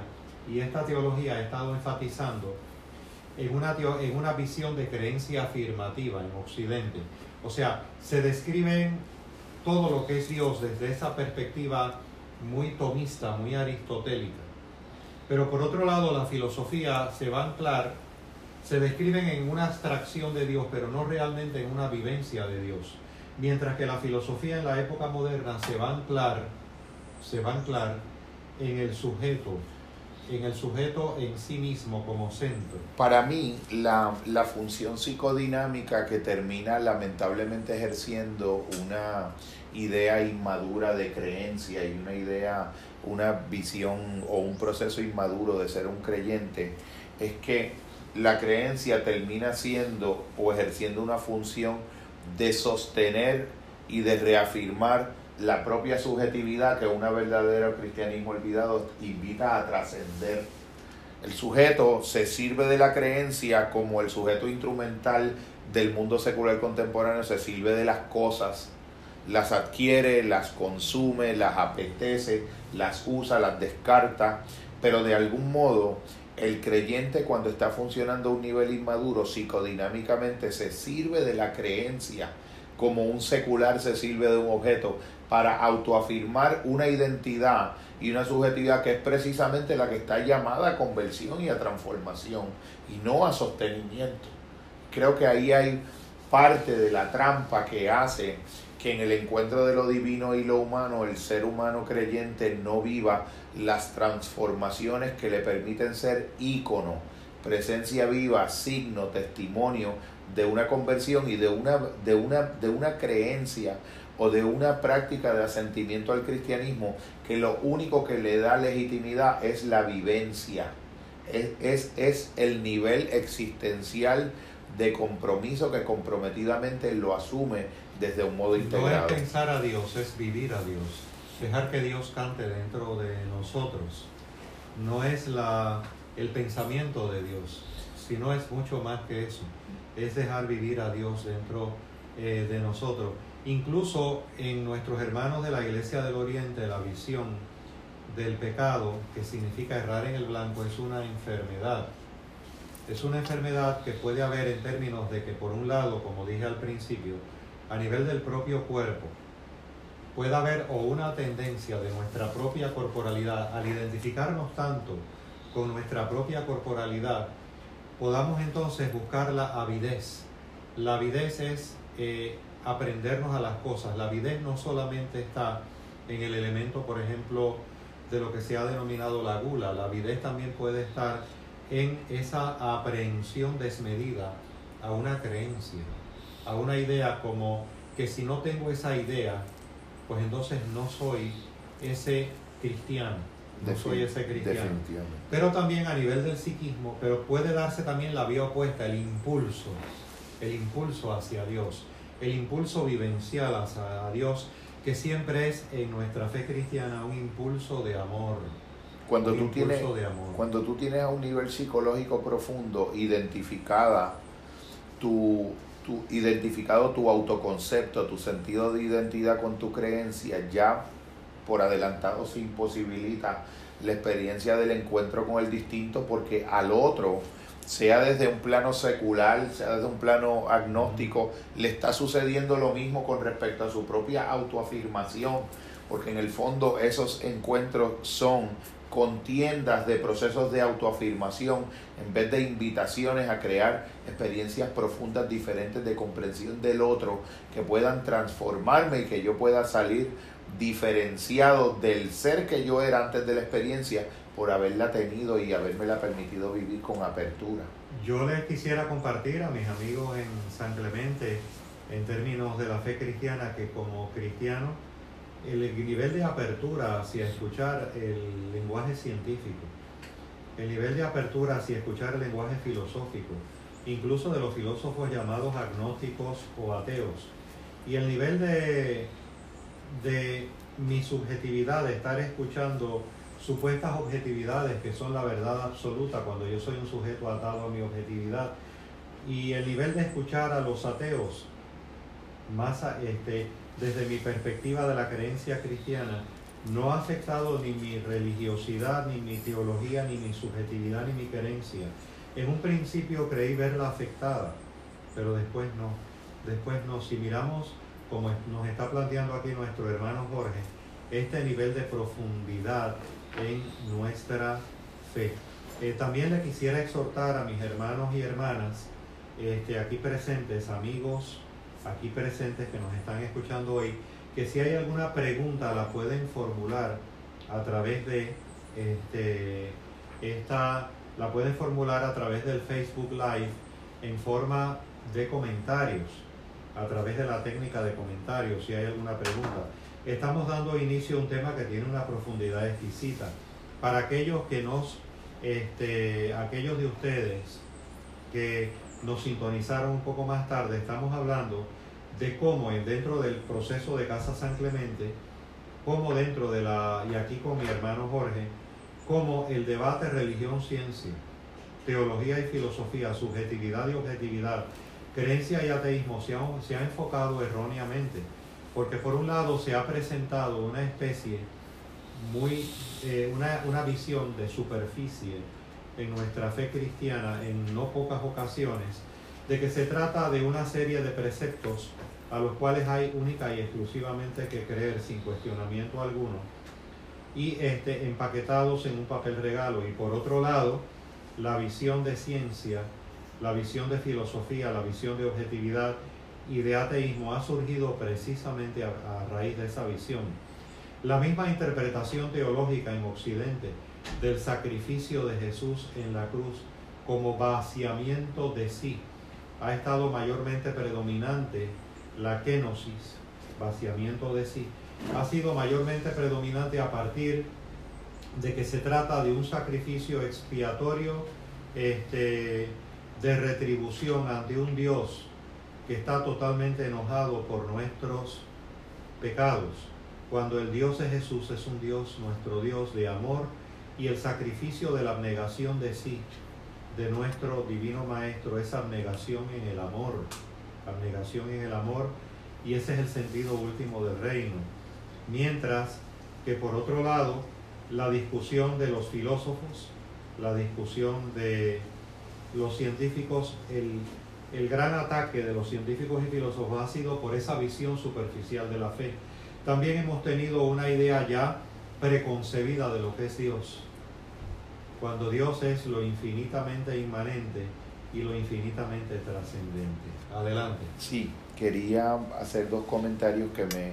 B: y esta teología ha estado enfatizando en una, en una visión de creencia afirmativa en Occidente. O sea, se describen todo lo que es Dios desde esa perspectiva muy tomista, muy aristotélica. Pero por otro lado, la filosofía se va a anclar, se describen en una abstracción de Dios, pero no realmente en una vivencia de Dios. Mientras que la filosofía en la época moderna se va a anclar, se va a anclar en el sujeto, en el sujeto en sí mismo como centro.
C: Para mí, la, la función psicodinámica que termina lamentablemente ejerciendo una idea inmadura de creencia y una idea, una visión o un proceso inmaduro de ser un creyente, es que la creencia termina siendo o ejerciendo una función de sostener y de reafirmar la propia subjetividad que una verdadero cristianismo olvidado invita a trascender. El sujeto se sirve de la creencia como el sujeto instrumental del mundo secular contemporáneo, se sirve de las cosas, las adquiere, las consume, las apetece, las usa, las descarta, pero de algún modo el creyente cuando está funcionando a un nivel inmaduro psicodinámicamente se sirve de la creencia como un secular se sirve de un objeto para autoafirmar una identidad y una subjetividad que es precisamente la que está llamada a conversión y a transformación y no a sostenimiento. Creo que ahí hay parte de la trampa que hace que en el encuentro de lo divino y lo humano el ser humano creyente no viva las transformaciones que le permiten ser ícono, presencia viva, signo, testimonio de una conversión y de una, de una, de una creencia o de una práctica de asentimiento al cristianismo que lo único que le da legitimidad es la vivencia, es, es, es el nivel existencial de compromiso que comprometidamente lo asume desde un modo
B: No es pensar a Dios, es vivir a Dios. Dejar que Dios cante dentro de nosotros. No es la, el pensamiento de Dios, sino es mucho más que eso. Es dejar vivir a Dios dentro eh, de nosotros. Incluso en nuestros hermanos de la Iglesia del Oriente, la visión del pecado, que significa errar en el blanco, es una enfermedad. Es una enfermedad que puede haber en términos de que, por un lado, como dije al principio, a nivel del propio cuerpo, puede haber o una tendencia de nuestra propia corporalidad al identificarnos tanto con nuestra propia corporalidad, podamos entonces buscar la avidez. La avidez es eh, aprendernos a las cosas. La avidez no solamente está en el elemento, por ejemplo, de lo que se ha denominado la gula. La avidez también puede estar en esa aprehensión desmedida a una creencia, a una idea como que si no tengo esa idea, pues entonces no soy ese cristiano, no soy ese cristiano. Pero también a nivel del psiquismo, pero puede darse también la vía opuesta, el impulso, el impulso hacia Dios, el impulso vivencial hacia Dios, que siempre es en nuestra fe cristiana un impulso de amor.
C: Cuando tú, tienes, cuando tú tienes a un nivel psicológico profundo identificada tu, tu, identificado tu autoconcepto, tu sentido de identidad con tu creencia, ya por adelantado se imposibilita la experiencia del encuentro con el distinto porque al otro, sea desde un plano secular, sea desde un plano agnóstico, le está sucediendo lo mismo con respecto a su propia autoafirmación, porque en el fondo esos encuentros son contiendas de procesos de autoafirmación en vez de invitaciones a crear experiencias profundas diferentes de comprensión del otro que puedan transformarme y que yo pueda salir diferenciado del ser que yo era antes de la experiencia por haberla tenido y habérmela permitido vivir con apertura.
B: Yo les quisiera compartir a mis amigos en San Clemente en términos de la fe cristiana que como cristiano el nivel de apertura hacia escuchar el lenguaje científico, el nivel de apertura hacia escuchar el lenguaje filosófico, incluso de los filósofos llamados agnósticos o ateos, y el nivel de, de mi subjetividad, de estar escuchando supuestas objetividades que son la verdad absoluta cuando yo soy un sujeto atado a mi objetividad, y el nivel de escuchar a los ateos, más este, desde mi perspectiva de la creencia cristiana, no ha afectado ni mi religiosidad, ni mi teología, ni mi subjetividad, ni mi creencia. En un principio creí verla afectada, pero después no. Después no. Si miramos, como nos está planteando aquí nuestro hermano Jorge, este nivel de profundidad en nuestra fe. Eh, también le quisiera exhortar a mis hermanos y hermanas este, aquí presentes, amigos, aquí presentes que nos están escuchando hoy, que si hay alguna pregunta la pueden formular a través de este, esta, la pueden formular a través del Facebook Live en forma de comentarios, a través de la técnica de comentarios, si hay alguna pregunta. Estamos dando inicio a un tema que tiene una profundidad exquisita. Para aquellos que nos, este, aquellos de ustedes que nos sintonizaron un poco más tarde, estamos hablando de cómo dentro del proceso de Casa San Clemente, como dentro de la, y aquí con mi hermano Jorge, cómo el debate religión-ciencia, teología y filosofía, subjetividad y objetividad, creencia y ateísmo se han, se ha enfocado erróneamente, porque por un lado se ha presentado una especie muy, eh, una, una visión de superficie en nuestra fe cristiana en no pocas ocasiones, de que se trata de una serie de preceptos a los cuales hay única y exclusivamente que creer sin cuestionamiento alguno y este, empaquetados en un papel regalo. Y por otro lado, la visión de ciencia, la visión de filosofía, la visión de objetividad y de ateísmo ha surgido precisamente a, a raíz de esa visión. La misma interpretación teológica en Occidente del sacrificio de Jesús en la cruz como vaciamiento de sí ha estado mayormente predominante la kenosis, vaciamiento de sí, ha sido mayormente predominante a partir de que se trata de un sacrificio expiatorio este, de retribución ante un Dios que está totalmente enojado por nuestros pecados, cuando el Dios de Jesús es un Dios, nuestro Dios de amor, y el sacrificio de la abnegación de sí, de nuestro divino Maestro, es abnegación en el amor, abnegación en el amor y ese es el sentido último del reino. Mientras que por otro lado, la discusión de los filósofos, la discusión de los científicos, el, el gran ataque de los científicos y filósofos ha sido por esa visión superficial de la fe. También hemos tenido una idea ya preconcebida de lo que es Dios, cuando Dios es lo infinitamente inmanente y lo infinitamente trascendente. Adelante.
C: Sí, quería hacer dos comentarios que me,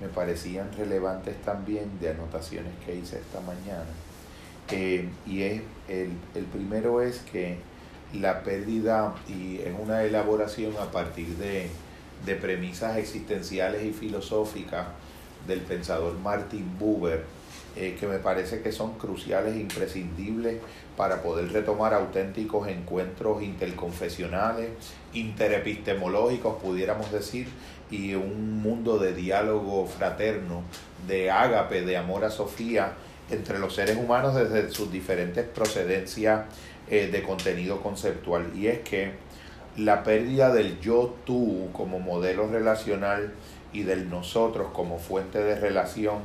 C: me parecían relevantes también de anotaciones que hice esta mañana. Eh, y es, el, el primero es que la pérdida, y es una elaboración a partir de, de premisas existenciales y filosóficas del pensador Martin Buber, eh, que me parece que son cruciales imprescindibles para poder retomar auténticos encuentros interconfesionales, interepistemológicos, pudiéramos decir, y un mundo de diálogo fraterno, de ágape, de amor a Sofía entre los seres humanos desde sus diferentes procedencias eh, de contenido conceptual. Y es que la pérdida del yo-tú como modelo relacional y del nosotros como fuente de relación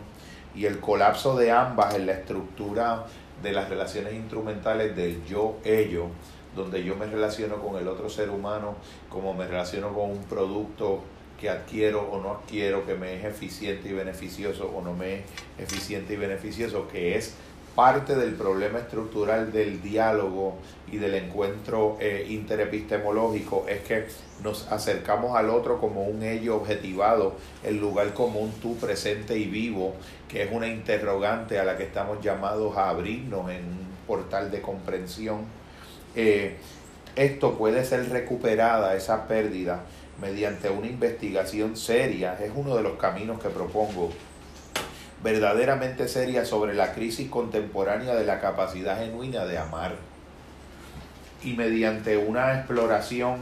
C: y el colapso de ambas en la estructura de las relaciones instrumentales del yo-ello, donde yo me relaciono con el otro ser humano como me relaciono con un producto que adquiero o no adquiero, que me es eficiente y beneficioso o no me es eficiente y beneficioso, que es parte del problema estructural del diálogo y del encuentro eh, interepistemológico es que nos acercamos al otro como un ello objetivado, el lugar común tú presente y vivo, que es una interrogante a la que estamos llamados a abrirnos en un portal de comprensión. Eh, esto puede ser recuperada, esa pérdida, mediante una investigación seria, es uno de los caminos que propongo verdaderamente seria sobre la crisis contemporánea de la capacidad genuina de amar. Y mediante una exploración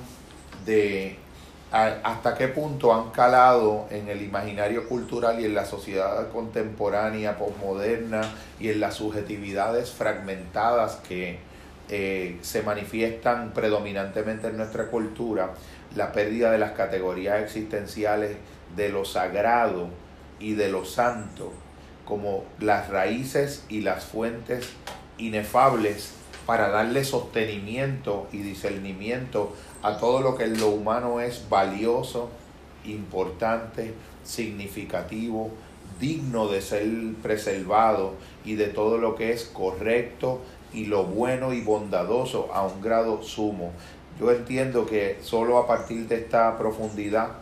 C: de hasta qué punto han calado en el imaginario cultural y en la sociedad contemporánea, posmoderna y en las subjetividades fragmentadas que eh, se manifiestan predominantemente en nuestra cultura, la pérdida de las categorías existenciales de lo sagrado y de lo santo como las raíces y las fuentes inefables para darle sostenimiento y discernimiento a todo lo que en lo humano es valioso, importante, significativo, digno de ser preservado y de todo lo que es correcto y lo bueno y bondadoso a un grado sumo. Yo entiendo que solo a partir de esta profundidad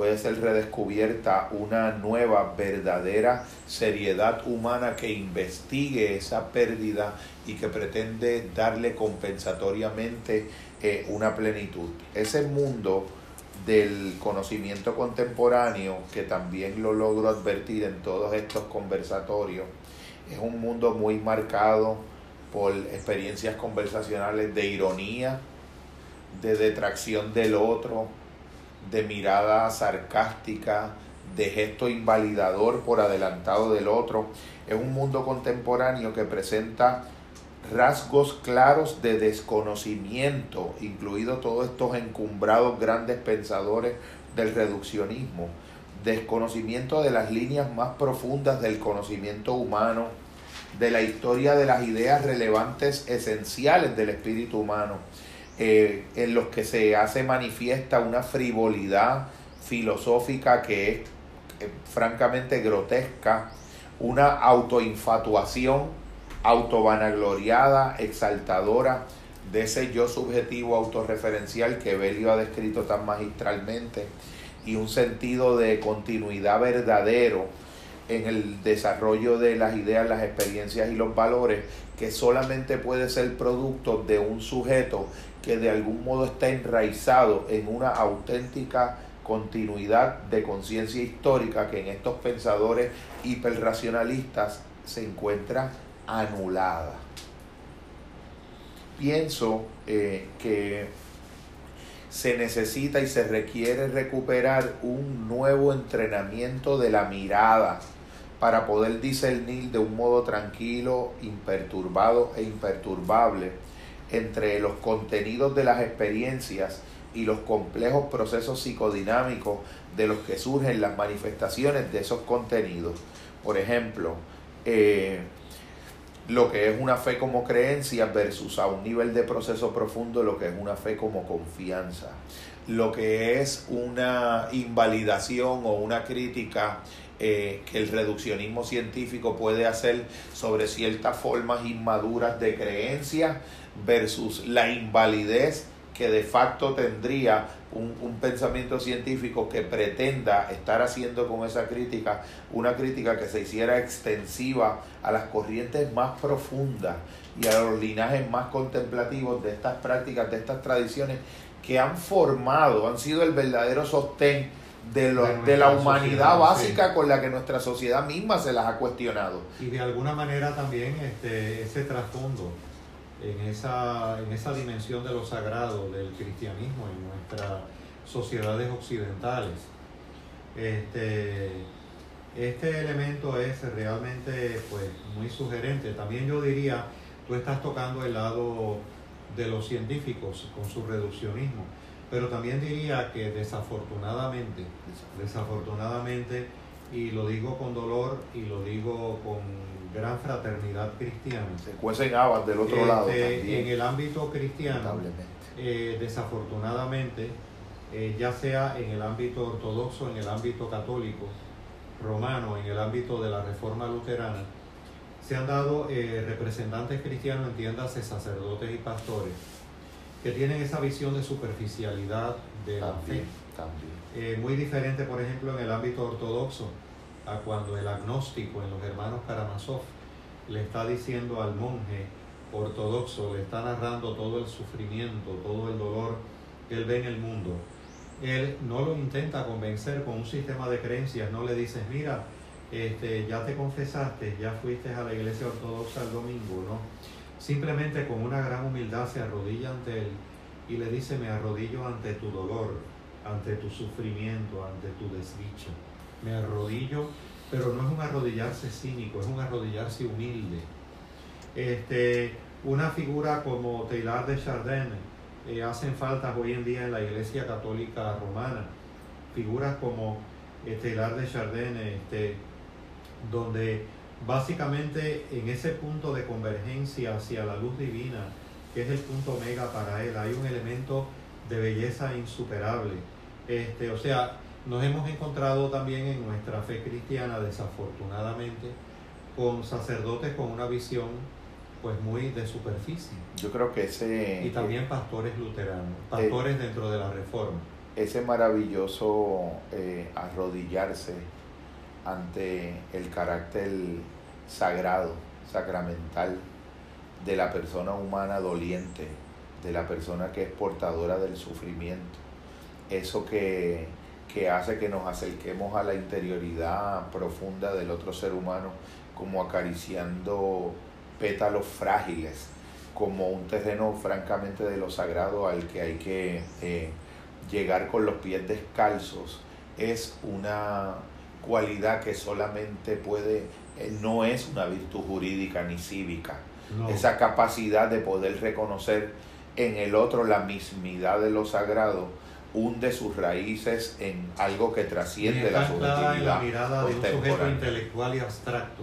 C: puede ser redescubierta una nueva, verdadera seriedad humana que investigue esa pérdida y que pretende darle compensatoriamente eh, una plenitud. Ese mundo del conocimiento contemporáneo, que también lo logro advertir en todos estos conversatorios, es un mundo muy marcado por experiencias conversacionales de ironía, de detracción del otro, de mirada sarcástica, de gesto invalidador por adelantado del otro. Es un mundo contemporáneo que presenta rasgos claros de desconocimiento, incluidos todos estos encumbrados grandes pensadores del reduccionismo, desconocimiento de las líneas más profundas del conocimiento humano, de la historia de las ideas relevantes esenciales del espíritu humano, eh, en los que se hace manifiesta una frivolidad filosófica que es eh, francamente grotesca, una autoinfatuación autovanagloriada, exaltadora de ese yo subjetivo autorreferencial que Belio ha descrito tan magistralmente y un sentido de continuidad verdadero en el desarrollo de las ideas, las experiencias y los valores que solamente puede ser producto de un sujeto que de algún modo está enraizado en una auténtica continuidad de conciencia histórica que en estos pensadores hiperracionalistas se encuentra anulada. Pienso eh, que se necesita y se requiere recuperar un nuevo entrenamiento de la mirada para poder discernir de un modo tranquilo, imperturbado e imperturbable entre los contenidos de las experiencias y los complejos procesos psicodinámicos de los que surgen las manifestaciones de esos contenidos. Por ejemplo, eh, lo que es una fe como creencia versus a un nivel de proceso profundo lo que es una fe como confianza. Lo que es una invalidación o una crítica eh, que el reduccionismo científico puede hacer sobre ciertas formas inmaduras de creencia versus la invalidez que de facto tendría un, un, pensamiento científico que pretenda estar haciendo con esa crítica una crítica que se hiciera extensiva a las corrientes más profundas y a los linajes más contemplativos de estas prácticas, de estas tradiciones que han formado, han sido el verdadero sostén de, lo, de, la humanidad básica con la que nuestra sociedad misma se las ha cuestionado.
B: Y de alguna manera también este, ese trasfondo en esa, en esa dimensión de lo sagrado del cristianismo en nuestras sociedades occidentales. Este, este elemento es realmente pues, muy sugerente. También yo diría, tú estás tocando el lado de los científicos con su reduccionismo, pero también diría que desafortunadamente, desafortunadamente, y lo digo con dolor y lo digo con gran fraternidad cristiana.
C: Se cuecen habas del otro lado.
B: También, en el ámbito cristiano, eh, desafortunadamente, eh, ya sea en el ámbito ortodoxo, en el ámbito católico, romano, en el ámbito de la reforma luterana, se han dado eh, representantes cristianos, entiéndase sacerdotes y pastores, que tienen esa visión de superficialidad de la fe. Eh, muy diferente, por ejemplo, en el ámbito ortodoxo, a cuando el agnóstico en los hermanos Karamazov le está diciendo al monje ortodoxo, le está narrando todo el sufrimiento, todo el dolor que él ve en el mundo. Él no lo intenta convencer con un sistema de creencias, no le dices, mira, este, ya te confesaste, ya fuiste a la iglesia ortodoxa el domingo, ¿no? Simplemente con una gran humildad se arrodilla ante él y le dice, me arrodillo ante tu dolor, ante tu sufrimiento, ante tu desdicha. Me arrodillo, pero no es un arrodillarse cínico, es un arrodillarse humilde. Este, una figura como Taylor de Chardin eh, hacen falta hoy en día en la iglesia católica romana. Figuras como eh, Taylor de Chardin, este, donde básicamente en ese punto de convergencia hacia la luz divina, que es el punto mega para él, hay un elemento de belleza insuperable. Este, o sea, nos hemos encontrado también en nuestra fe cristiana, desafortunadamente, con sacerdotes con una visión pues muy de superficie.
C: Yo creo que ese...
B: Y también pastores luteranos, pastores dentro de la reforma.
C: Ese maravilloso eh, arrodillarse ante el carácter sagrado, sacramental de la persona humana doliente, de la persona que es portadora del sufrimiento. Eso que, que hace que nos acerquemos a la interioridad profunda del otro ser humano, como acariciando pétalos frágiles, como un terreno francamente de lo sagrado al que hay que eh, llegar con los pies descalzos, es una cualidad que solamente puede, eh, no es una virtud jurídica ni cívica. Esa capacidad de poder reconocer en el otro la mismidad de lo sagrado hunde sus raíces en algo que trasciende la subjetividad.
B: en la mirada de un sujeto intelectual y abstracto.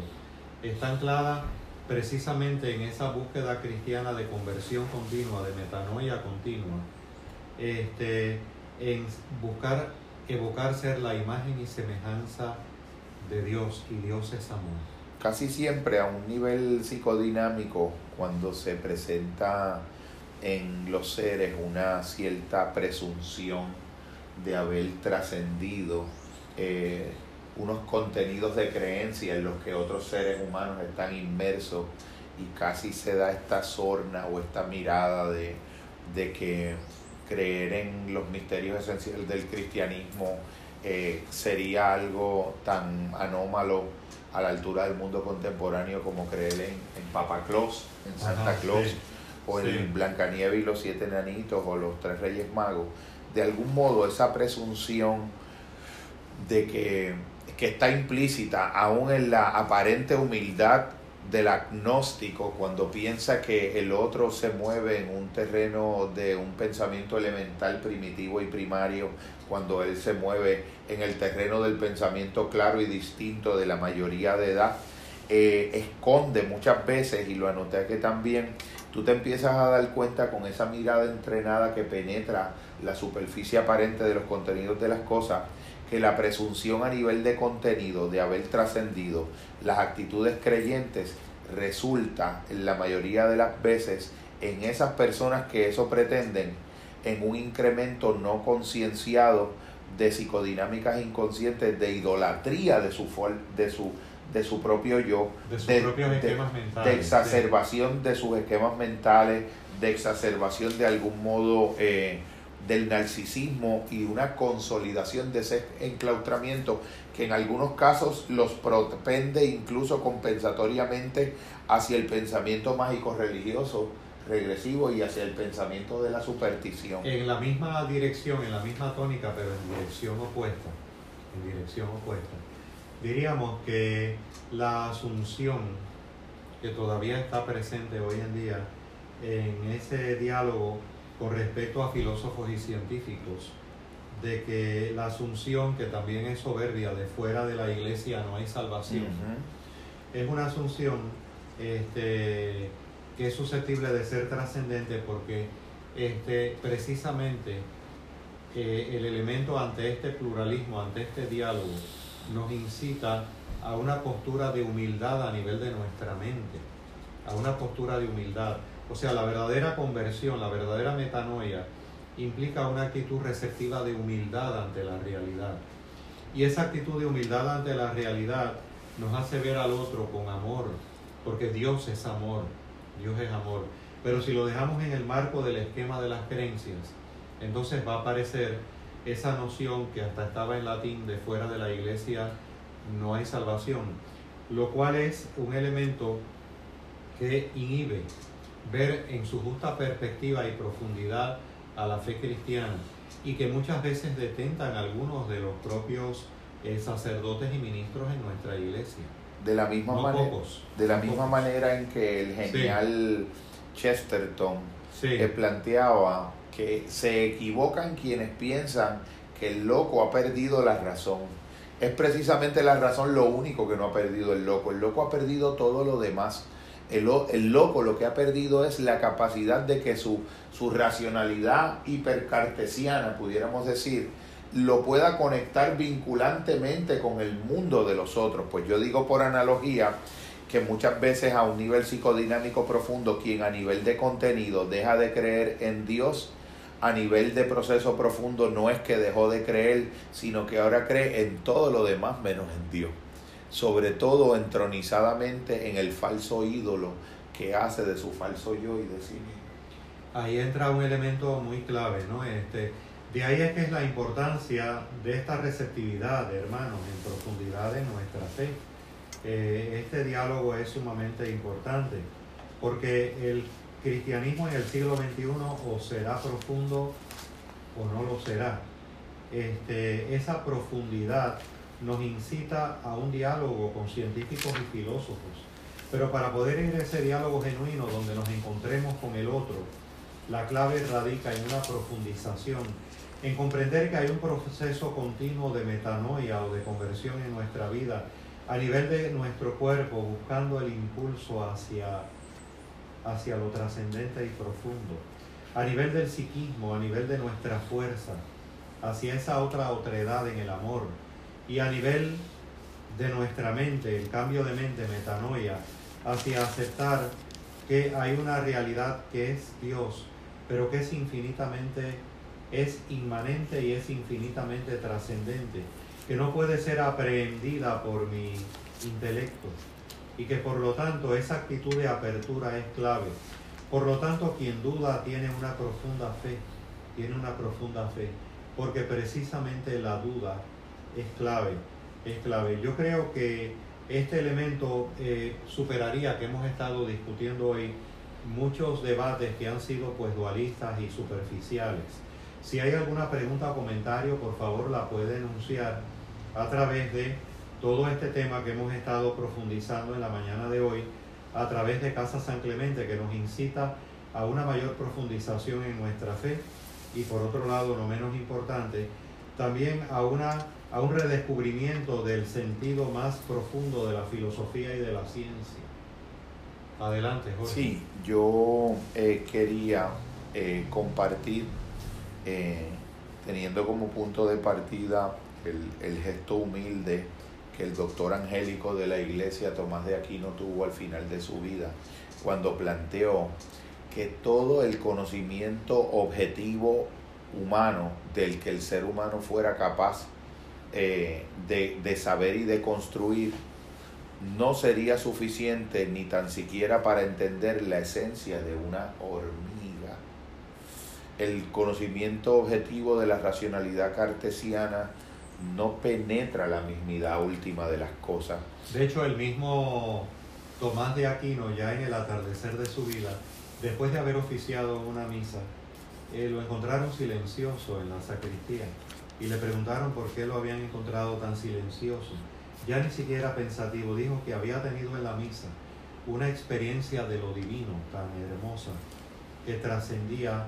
B: Está anclada precisamente en esa búsqueda cristiana de conversión continua, de metanoia continua, este, en buscar evocar ser la imagen y semejanza de Dios y Dios es amor.
C: Casi siempre a un nivel psicodinámico, cuando se presenta en los seres una cierta presunción de haber trascendido eh, unos contenidos de creencia en los que otros seres humanos están inmersos y casi se da esta sorna o esta mirada de, de que creer en los misterios esenciales del cristianismo eh, sería algo tan anómalo a la altura del mundo contemporáneo como creer en, en Papa Claus, en Santa Claus, o en Blancanieves y los siete enanitos, o los tres reyes magos. De algún modo esa presunción de que, que está implícita aún en la aparente humildad del agnóstico cuando piensa que el otro se mueve en un terreno de un pensamiento elemental, primitivo y primario, cuando él se mueve en el terreno del pensamiento claro y distinto de la mayoría de edad, eh, esconde muchas veces, y lo anoté aquí también, tú te empiezas a dar cuenta con esa mirada entrenada que penetra la superficie aparente de los contenidos de las cosas, que la presunción a nivel de contenido de haber trascendido las actitudes creyentes resulta en la mayoría de las veces en esas personas que eso pretenden en un incremento no concienciado de psicodinámicas inconscientes de idolatría de su de su de su propio yo
B: de, sus propios esquemas mentales,
C: de exacerbación de sus esquemas mentales de exacerbación de algún modo eh, del narcisismo y una consolidación de ese enclaustramiento que en algunos casos los propende incluso compensatoriamente hacia el pensamiento mágico religioso regresivo y hacia el pensamiento de la superstición.
B: En la misma dirección, en la misma tónica, pero en dirección opuesta. En dirección opuesta. Diríamos que la asunción que todavía está presente hoy en día en ese diálogo con respecto a filósofos y científicos de que la asunción, que también es soberbia, de fuera de la iglesia no hay salvación, es una asunción este, que es susceptible de ser trascendente porque este, precisamente eh, el elemento ante este pluralismo, ante este diálogo, nos incita a una postura de humildad a nivel de nuestra mente, a una postura de humildad. O sea, la verdadera conversión, la verdadera metanoia, implica una actitud receptiva de humildad ante la realidad. Y esa actitud de humildad ante la realidad nos hace ver al otro con amor, porque Dios es amor, Dios es amor. Pero si lo dejamos en el marco del esquema de las creencias, entonces va a aparecer esa noción que hasta estaba en latín de fuera de la iglesia no hay salvación, lo cual es un elemento que inhibe ver en su justa perspectiva y profundidad a la fe cristiana y que muchas veces detentan algunos de los propios eh, sacerdotes y ministros en nuestra iglesia.
C: De la misma, manera, de la misma manera en que el genial Chesterton eh, planteaba que se equivocan quienes piensan que el loco ha perdido la razón. Es precisamente la razón lo único que no ha perdido el loco. El loco ha perdido todo lo demás el, el, loco lo que ha perdido es la capacidad de que su, su racionalidad hipercartesiana, pudiéramos decir, lo pueda conectar vinculantemente con el mundo de los otros. Pues yo digo por analogía que muchas veces a un nivel psicodinámico profundo, quien a nivel de contenido deja de creer en Dios, a nivel de proceso profundo no es que dejó de creer, sino que ahora cree en todo lo demás menos en Dios sobre todo entronizadamente en el falso ídolo que hace de su falso yo y de sí mismo.
B: Ahí entra un elemento muy clave, ¿no? Este, de ahí es que es la importancia de esta receptividad, hermanos, en profundidad de nuestra fe. Eh, este diálogo es sumamente importante porque el cristianismo en el siglo XXI o será profundo o no lo será. Este, esa profundidad nos incita a un diálogo con científicos y filósofos. Pero para poder ir a ese diálogo genuino donde nos encontremos con el otro, la clave radica en una profundización, en comprender que hay un proceso continuo de metanoia o de conversión en nuestra vida a nivel de nuestro cuerpo, buscando el impulso hacia, hacia lo trascendente y profundo, a nivel del psiquismo, a nivel de nuestra fuerza, hacia esa otra otredad en el amor, y a nivel de nuestra mente, el cambio de mente, metanoia, hacia aceptar que hay una realidad que es Dios, pero que es infinitamente, es inmanente y es infinitamente trascendente, que no puede ser aprehendida por mi intelecto y que por lo tanto esa actitud de apertura es clave. Por lo tanto, quien duda tiene una profunda fe, tiene una profunda fe, porque precisamente la duda es clave, es clave. Yo creo que este elemento eh, superaría que hemos estado discutiendo hoy muchos debates que han sido pues dualistas y superficiales. Si hay alguna pregunta o comentario, por favor la puede enunciar a través de todo este tema que hemos estado profundizando en la mañana de hoy a través de Casa San Clemente que nos incita a una mayor profundización en nuestra fe y por otro lado, no menos importante, también a, una, a un redescubrimiento del sentido más profundo de la filosofía y de la ciencia. Adelante, Jorge.
C: Sí, yo eh, quería eh, compartir, eh, teniendo como punto de partida el, el, gesto humilde que el doctor angélico de la iglesia Tomás de Aquino tuvo al final de su vida, cuando planteó que todo el conocimiento objetivo humano del que el ser humano fuera capaz de, de saber y de construir, no sería suficiente ni tan siquiera para entender la esencia de una hormiga. El conocimiento objetivo de la racionalidad cartesiana no penetra la mismidad última de las cosas.
B: De hecho, el mismo Tomás de Aquino, ya en el atardecer de su vida, después de haber oficiado una misa, eh, lo encontraron silencioso en la sacristía y le preguntaron por qué lo habían encontrado tan silencioso ya ni siquiera pensativo, dijo que había tenido en la misa una experiencia de lo divino tan hermosa que trascendía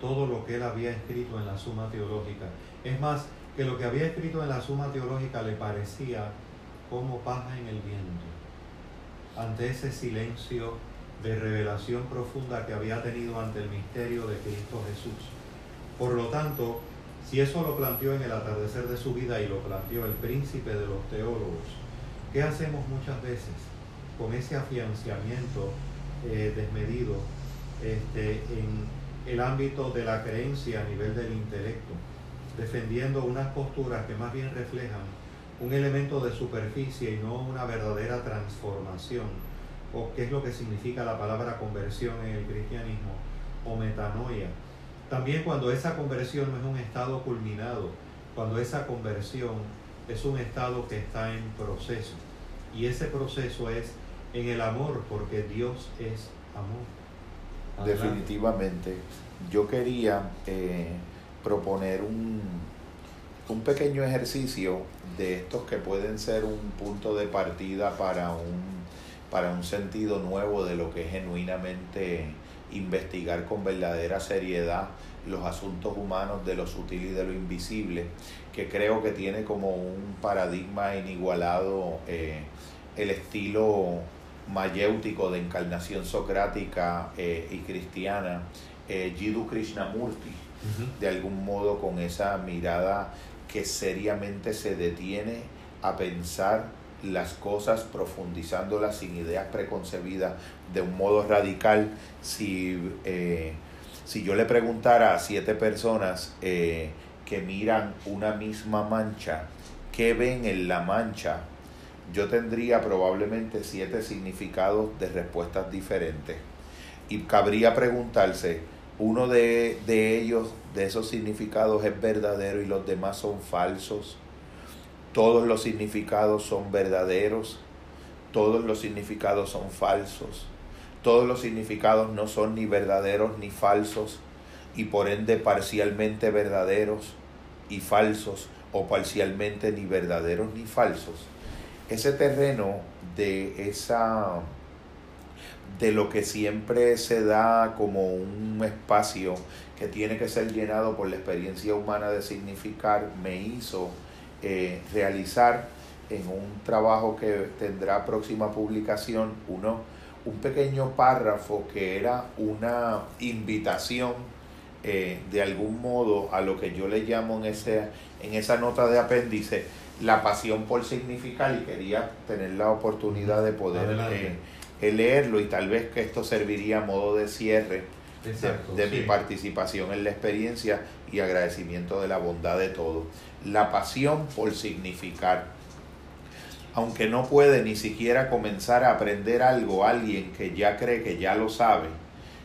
B: todo lo que él había escrito en la suma teológica. Es más, que lo que había escrito en la suma teológica le parecía como paja en el viento, ante ese silencio de revelación profunda que había tenido ante el misterio de Cristo Jesús. Por lo tanto, si eso lo planteó en el atardecer de su vida y lo planteó el príncipe de los teólogos, ¿qué hacemos muchas veces con ese afianciamiento eh, desmedido este, en el ámbito de la creencia a nivel del intelecto, defendiendo unas posturas que más bien reflejan un elemento de superficie y no una verdadera transformación, o qué es lo que significa la palabra conversión en el cristianismo, o metanoia? También cuando esa conversión no es un estado culminado, cuando esa conversión es un estado que está en proceso. Y ese proceso es en el amor, porque Dios es amor.
C: Definitivamente. Yo quería eh, proponer un, un pequeño ejercicio de estos que pueden ser un punto de partida para un, para un sentido nuevo de lo que es genuinamente investigar con verdadera seriedad los asuntos humanos de lo sutil y de lo invisible, que creo que tiene como un paradigma inigualado eh, el estilo mayéutico de encarnación socrática eh, y cristiana, eh, Krishnamurti, de algún modo con esa mirada que seriamente se detiene a pensar las cosas profundizándolas sin ideas preconcebidas de un modo radical, si, eh, si yo le preguntara a siete personas eh, que miran una misma mancha, ¿qué ven en la mancha? Yo tendría probablemente siete significados de respuestas diferentes. Y cabría preguntarse, uno de, de ellos, de esos significados, es verdadero y los demás son falsos. Todos los significados son verdaderos, todos los significados son falsos todos los significados no son ni verdaderos ni falsos y por ende parcialmente verdaderos y falsos o parcialmente ni verdaderos ni falsos. Ese terreno de esa de lo que siempre se da como un espacio que tiene que ser llenado por la experiencia humana de significar, me hizo eh, realizar en un trabajo que tendrá próxima publicación uno un pequeño párrafo que era una invitación eh, de algún modo a lo que yo le llamo en, ese, en esa nota de apéndice la pasión por significar y quería tener la oportunidad de poder eh, leerlo y tal vez que esto serviría a modo de cierre de, mi participación en la experiencia y agradecimiento de la bondad de todo. La pasión por significar aunque no puede ni siquiera comenzar a aprender algo alguien que ya cree que ya lo sabe,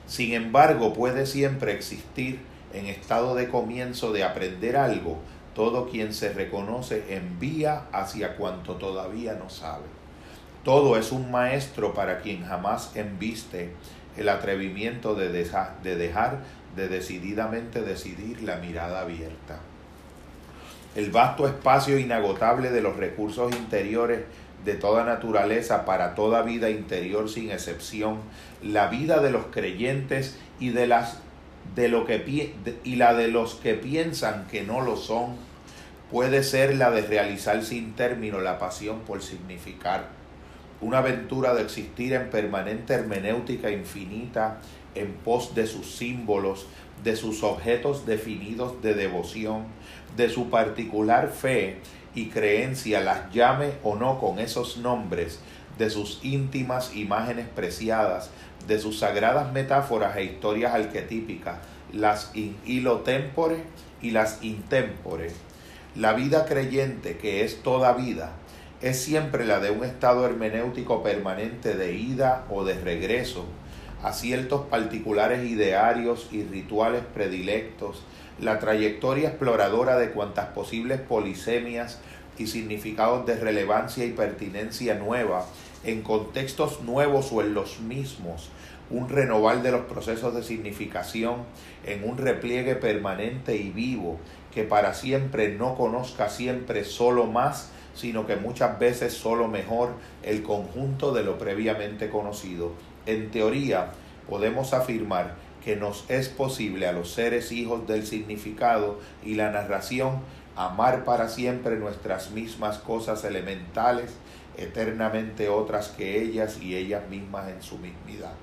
C: sin embargo puede siempre existir en estado de comienzo de aprender algo todo quien se reconoce envía hacia cuanto todavía no sabe. Todo es un maestro para quien jamás embiste el atrevimiento de, de dejar de decididamente decidir la mirada abierta. El vasto espacio inagotable de los recursos interiores de toda naturaleza para toda vida interior sin excepción, la vida de los creyentes y de las de lo que y la de los que piensan que no lo son, puede ser la de realizar sin término la pasión por significar, una aventura de existir en permanente hermenéutica infinita en pos de sus símbolos, de sus objetos definidos de devoción, de su particular fe y creencia, las llame o no con esos nombres, de sus íntimas imágenes preciadas, de sus sagradas metáforas e historias arquetípicas, las in hilo tempore y las intempore. La vida creyente, que es toda vida, es siempre la de un estado hermenéutico permanente de ida o de regreso a ciertos particulares idearios y rituales predilectos, la trayectoria exploradora de cuantas posibles polisemias y significados de relevancia y pertinencia nueva en contextos nuevos o en los mismos, un renovar de los procesos de significación en un repliegue permanente y vivo que para siempre no conozca siempre solo más, sino que muchas veces solo mejor el conjunto de lo previamente conocido. En teoría, podemos afirmar que nos es posible a los seres hijos del significado y la narración amar para siempre nuestras mismas cosas elementales, eternamente otras que ellas y ellas mismas en su mismidad.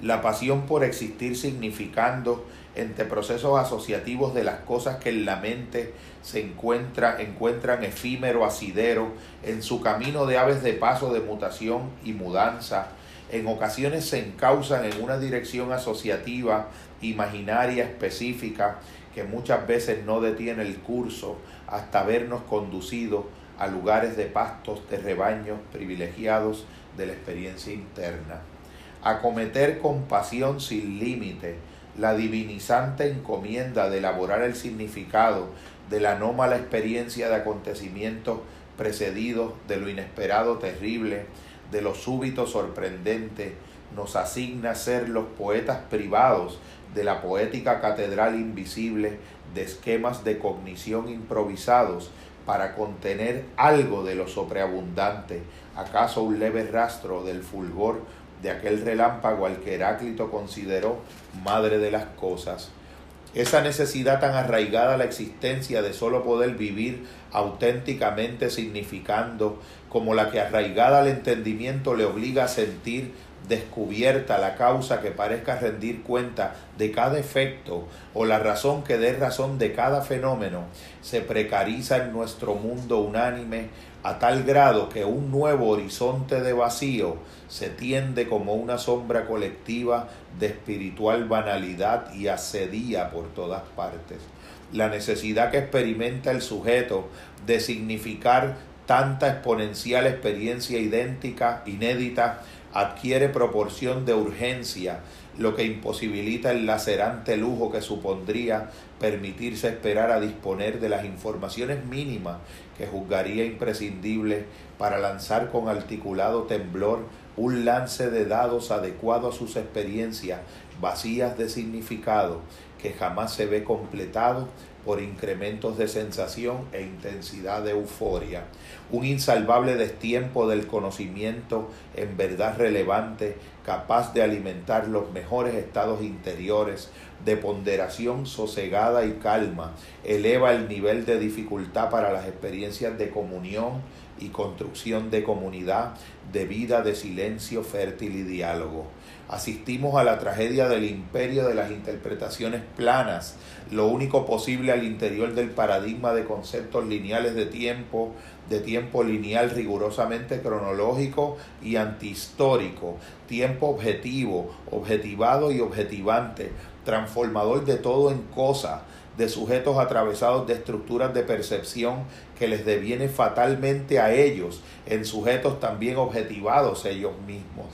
C: La pasión por existir significando entre procesos asociativos de las cosas que en la mente se encuentra, encuentran efímero asidero en su camino de aves de paso de mutación y mudanza, en ocasiones se encausan en una dirección asociativa, imaginaria, específica, que muchas veces no detiene el curso hasta vernos conducido a lugares de pastos de rebaños privilegiados de la experiencia interna. Acometer con pasión sin límite la divinizante encomienda de elaborar el significado de la anómala experiencia de acontecimientos precedidos de lo inesperado terrible, de lo súbito sorprendente, nos asigna ser los poetas privados de la poética catedral invisible de esquemas de cognición improvisados para contener algo de lo sobreabundante, acaso un leve rastro del fulgor de aquel relámpago al que Heráclito consideró madre de las cosas. Esa necesidad tan arraigada a la existencia de solo poder vivir auténticamente significando, como la que arraigada al entendimiento le obliga a sentir descubierta la causa que parezca rendir cuenta de cada efecto o la razón que dé razón de cada fenómeno, se precariza en nuestro mundo unánime a tal grado que un nuevo horizonte de vacío se tiende como una sombra colectiva de espiritual banalidad y asedía por todas partes. La necesidad que experimenta el sujeto de significar tanta exponencial experiencia idéntica, inédita, adquiere proporción de urgencia, lo que imposibilita el lacerante lujo que supondría permitirse esperar a disponer de las informaciones mínimas que juzgaría imprescindible para lanzar con articulado temblor un lance de dados adecuado a sus experiencias vacías de significado que jamás se ve completado por incrementos de sensación e intensidad de euforia, un insalvable destiempo del conocimiento en verdad relevante, capaz de alimentar los mejores estados interiores, de ponderación sosegada y calma, eleva el nivel de dificultad para las experiencias de comunión y construcción de comunidad, de vida de silencio fértil y diálogo. Asistimos a la tragedia del imperio de las interpretaciones planas, lo único posible al interior del paradigma de conceptos lineales de tiempo, de tiempo lineal rigurosamente cronológico y antihistórico, tiempo objetivo, objetivado y objetivante, transformador de todo en cosa, de sujetos atravesados de estructuras de percepción que les deviene fatalmente a ellos, en sujetos también objetivados ellos mismos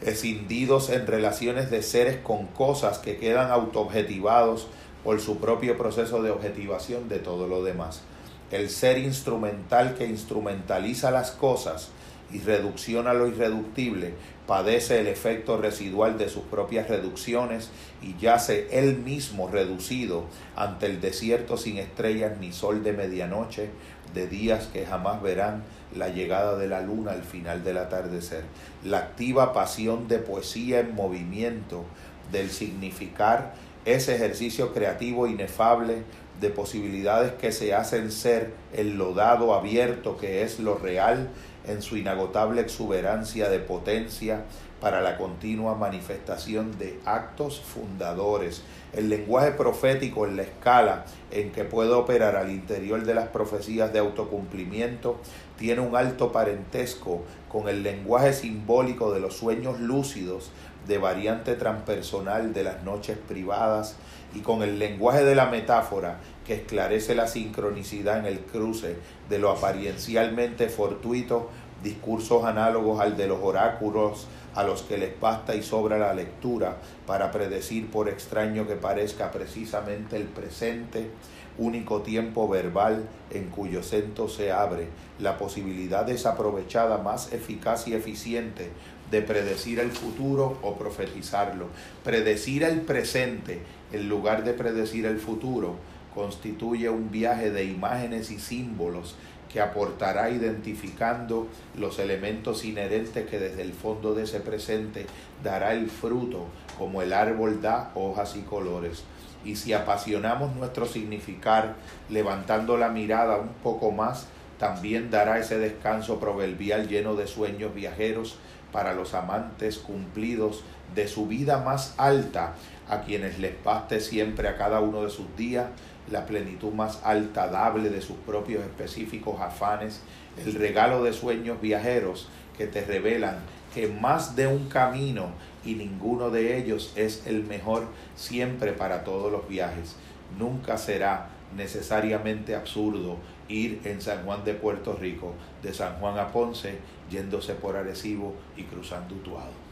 C: escindidos en relaciones de seres con cosas que quedan autoobjetivados por su propio proceso de objetivación de todo lo demás. El ser instrumental que instrumentaliza las cosas y reducción a lo irreductible, padece el efecto residual de sus propias reducciones y yace él mismo reducido ante el desierto sin estrellas ni sol de medianoche, de días que jamás verán la llegada de la luna al final del atardecer. La activa pasión de poesía en movimiento, del significar ese ejercicio creativo inefable de posibilidades que se hacen ser el lodado abierto que es lo real en su inagotable exuberancia de potencia para la continua manifestación de actos fundadores. El lenguaje profético en la escala en que puede operar al interior de las profecías de autocumplimiento tiene un alto parentesco con el lenguaje simbólico de los sueños lúcidos de variante transpersonal de las noches privadas y con el lenguaje de la metáfora que esclarece la sincronicidad en el cruce de lo apariencialmente fortuito, discursos análogos al de los oráculos a los que les basta y sobra la lectura para predecir por extraño que parezca precisamente el presente, único tiempo verbal en cuyo centro se abre la posibilidad desaprovechada más eficaz y eficiente de predecir el futuro o profetizarlo. Predecir el presente en lugar de predecir el futuro constituye un viaje de imágenes y símbolos que aportará identificando los elementos inherentes que desde el fondo de ese presente dará el fruto, como el árbol da hojas y colores. Y si apasionamos nuestro significar, levantando la mirada un poco más, también dará ese descanso proverbial lleno de sueños viajeros para los amantes cumplidos de su vida más alta, a quienes les baste siempre a cada uno de sus días la plenitud más alta dable de sus propios específicos afanes, el regalo de sueños viajeros que te revelan que más de un camino y ninguno de ellos es el mejor siempre para todos los viajes. Nunca será necesariamente absurdo ir en San Juan de Puerto Rico, de San Juan a Ponce, yéndose por Arecibo y cruzando Utuado.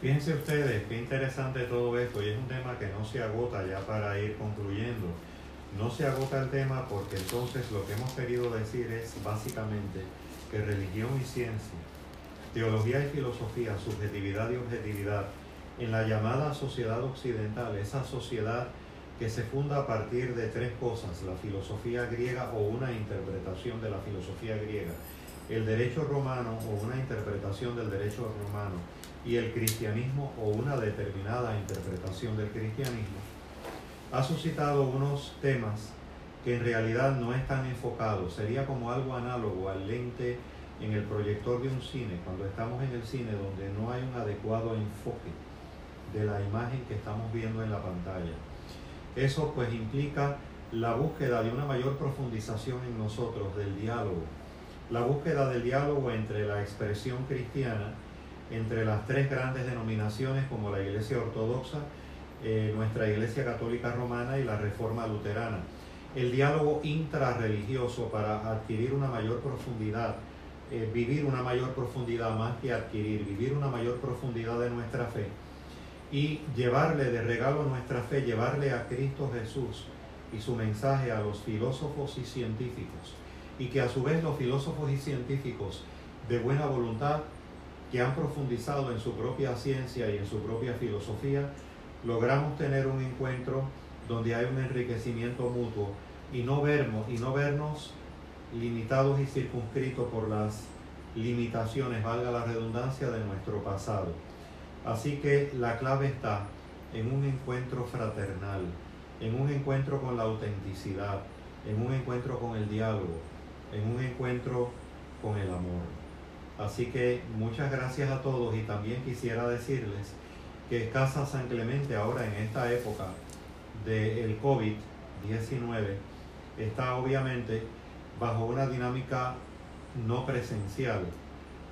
B: Fíjense ustedes qué interesante todo esto y es un tema que no se agota ya para ir concluyendo. No se agota el tema porque entonces lo que hemos querido decir es básicamente que religión y ciencia, teología y filosofía, subjetividad y objetividad, en la llamada sociedad occidental, esa sociedad que se funda a partir de tres cosas, la filosofía griega o una interpretación de la filosofía griega, el derecho romano o una interpretación del derecho romano y el cristianismo o una determinada interpretación del cristianismo, ha suscitado unos temas que en realidad no están enfocados. Sería como algo análogo al lente en el proyector de un cine, cuando estamos en el cine donde no hay un adecuado enfoque de la imagen que estamos viendo en la pantalla. Eso pues implica la búsqueda de una mayor profundización en nosotros del diálogo, la búsqueda del diálogo entre la expresión cristiana, entre las tres grandes denominaciones como la Iglesia Ortodoxa, eh, nuestra Iglesia Católica Romana y la Reforma Luterana. El diálogo intrarreligioso para adquirir una mayor profundidad, eh, vivir una mayor profundidad más que adquirir, vivir una mayor profundidad de nuestra fe y llevarle de regalo nuestra fe, llevarle a Cristo Jesús y su mensaje a los filósofos y científicos. Y que a su vez los filósofos y científicos de buena voluntad que han profundizado en su propia ciencia y en su propia filosofía, logramos tener un encuentro donde hay un enriquecimiento mutuo y no vernos, y no vernos limitados y circunscritos por las limitaciones, valga la redundancia, de nuestro pasado. Así que la clave está en un encuentro fraternal, en un encuentro con la autenticidad, en un encuentro con el diálogo, en un encuentro con el amor. Así que muchas gracias a todos y también quisiera decirles que Casa San Clemente ahora en esta época del COVID-19 está obviamente bajo una dinámica no presencial.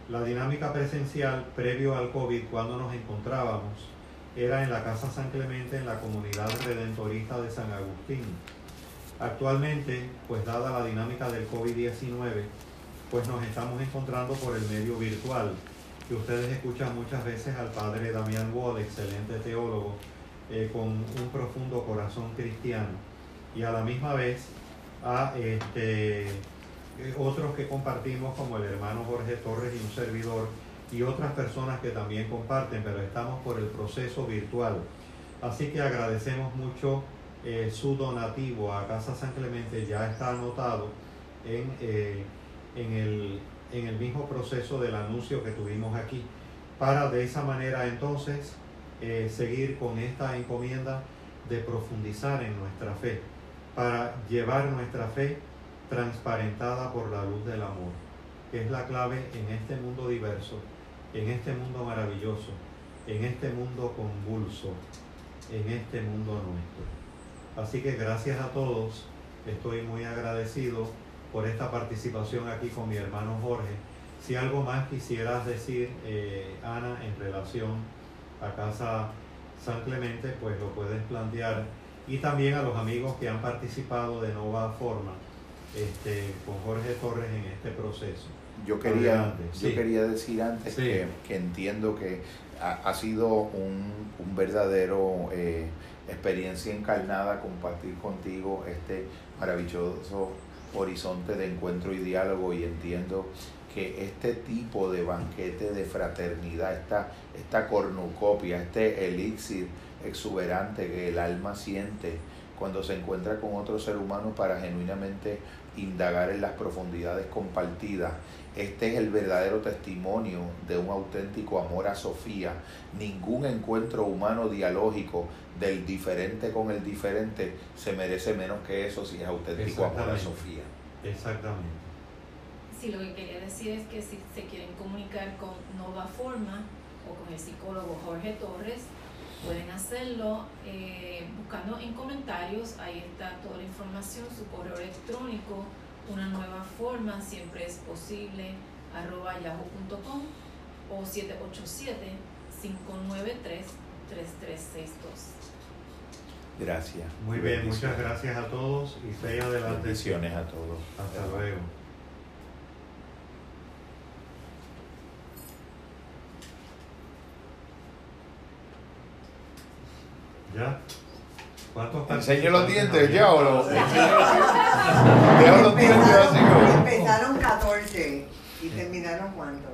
B: La dinámica presencial previo al COVID cuando nos encontrábamos era en la Casa San Clemente en la comunidad redentorista de San Agustín. Actualmente, pues dada la dinámica del COVID-19, pues nos estamos encontrando por el medio virtual que ustedes escuchan muchas veces al padre Damián Wall, excelente teólogo, eh, con un profundo corazón cristiano, y a la misma vez a este, eh, otros que compartimos como el hermano Jorge Torres y un servidor y otras personas que también comparten, pero estamos por el proceso virtual. Así que agradecemos mucho eh, su donativo a Casa San Clemente, ya está anotado en, en, el, en el mismo proceso del anuncio que tuvimos aquí, para de esa manera entonces eh, seguir con esta encomienda de profundizar en nuestra fe, para llevar nuestra fe transparentada por la luz del amor, que es la clave en este mundo diverso, en este mundo maravilloso, en este mundo convulso, en este mundo nuestro. Así que gracias a todos, estoy muy agradecido por esta participación aquí con mi hermano Jorge. Si algo más quisieras decir, eh, Ana, en relación a Casa San Clemente, pues lo puedes plantear. Y también a los amigos que han participado de Nova Forma este, con Jorge Torres en este proceso.
C: Yo quería, yo quería decir antes que, entiendo que ha, sido un, un verdadero eh, experiencia encarnada compartir contigo este maravilloso horizonte de encuentro y diálogo y entiendo que este tipo de banquete de fraternidad, esta, esta cornucopia, este elixir exuberante que el alma siente cuando se encuentra con otro ser humano para genuinamente indagar en las profundidades compartidas. Este es el verdadero testimonio de un auténtico amor a Sofía. Ningún encuentro humano dialógico del diferente con el diferente se merece menos que eso si es auténtico amor a Sofía.
B: Exactamente.
A: Sí, lo que quería decir es que si se quieren comunicar con Nova Forma o con el psicólogo Jorge Torres, pueden hacerlo eh, buscando en comentarios, ahí está toda la información, su correo electrónico, una nueva forma, siempre es posible, arroba yahoo.com o 787-593-3362.
C: Gracias.
B: Muy bien, muchas gracias a todos y fe adelante.
C: Bendiciones a todos.
B: Hasta luego. ¿Ya?
C: ¿Cuántos ¿Enseño [LAUGHS] los dientes ya o lo? Dejo los dientes así.
D: Empezaron 14 y terminaron cuánto.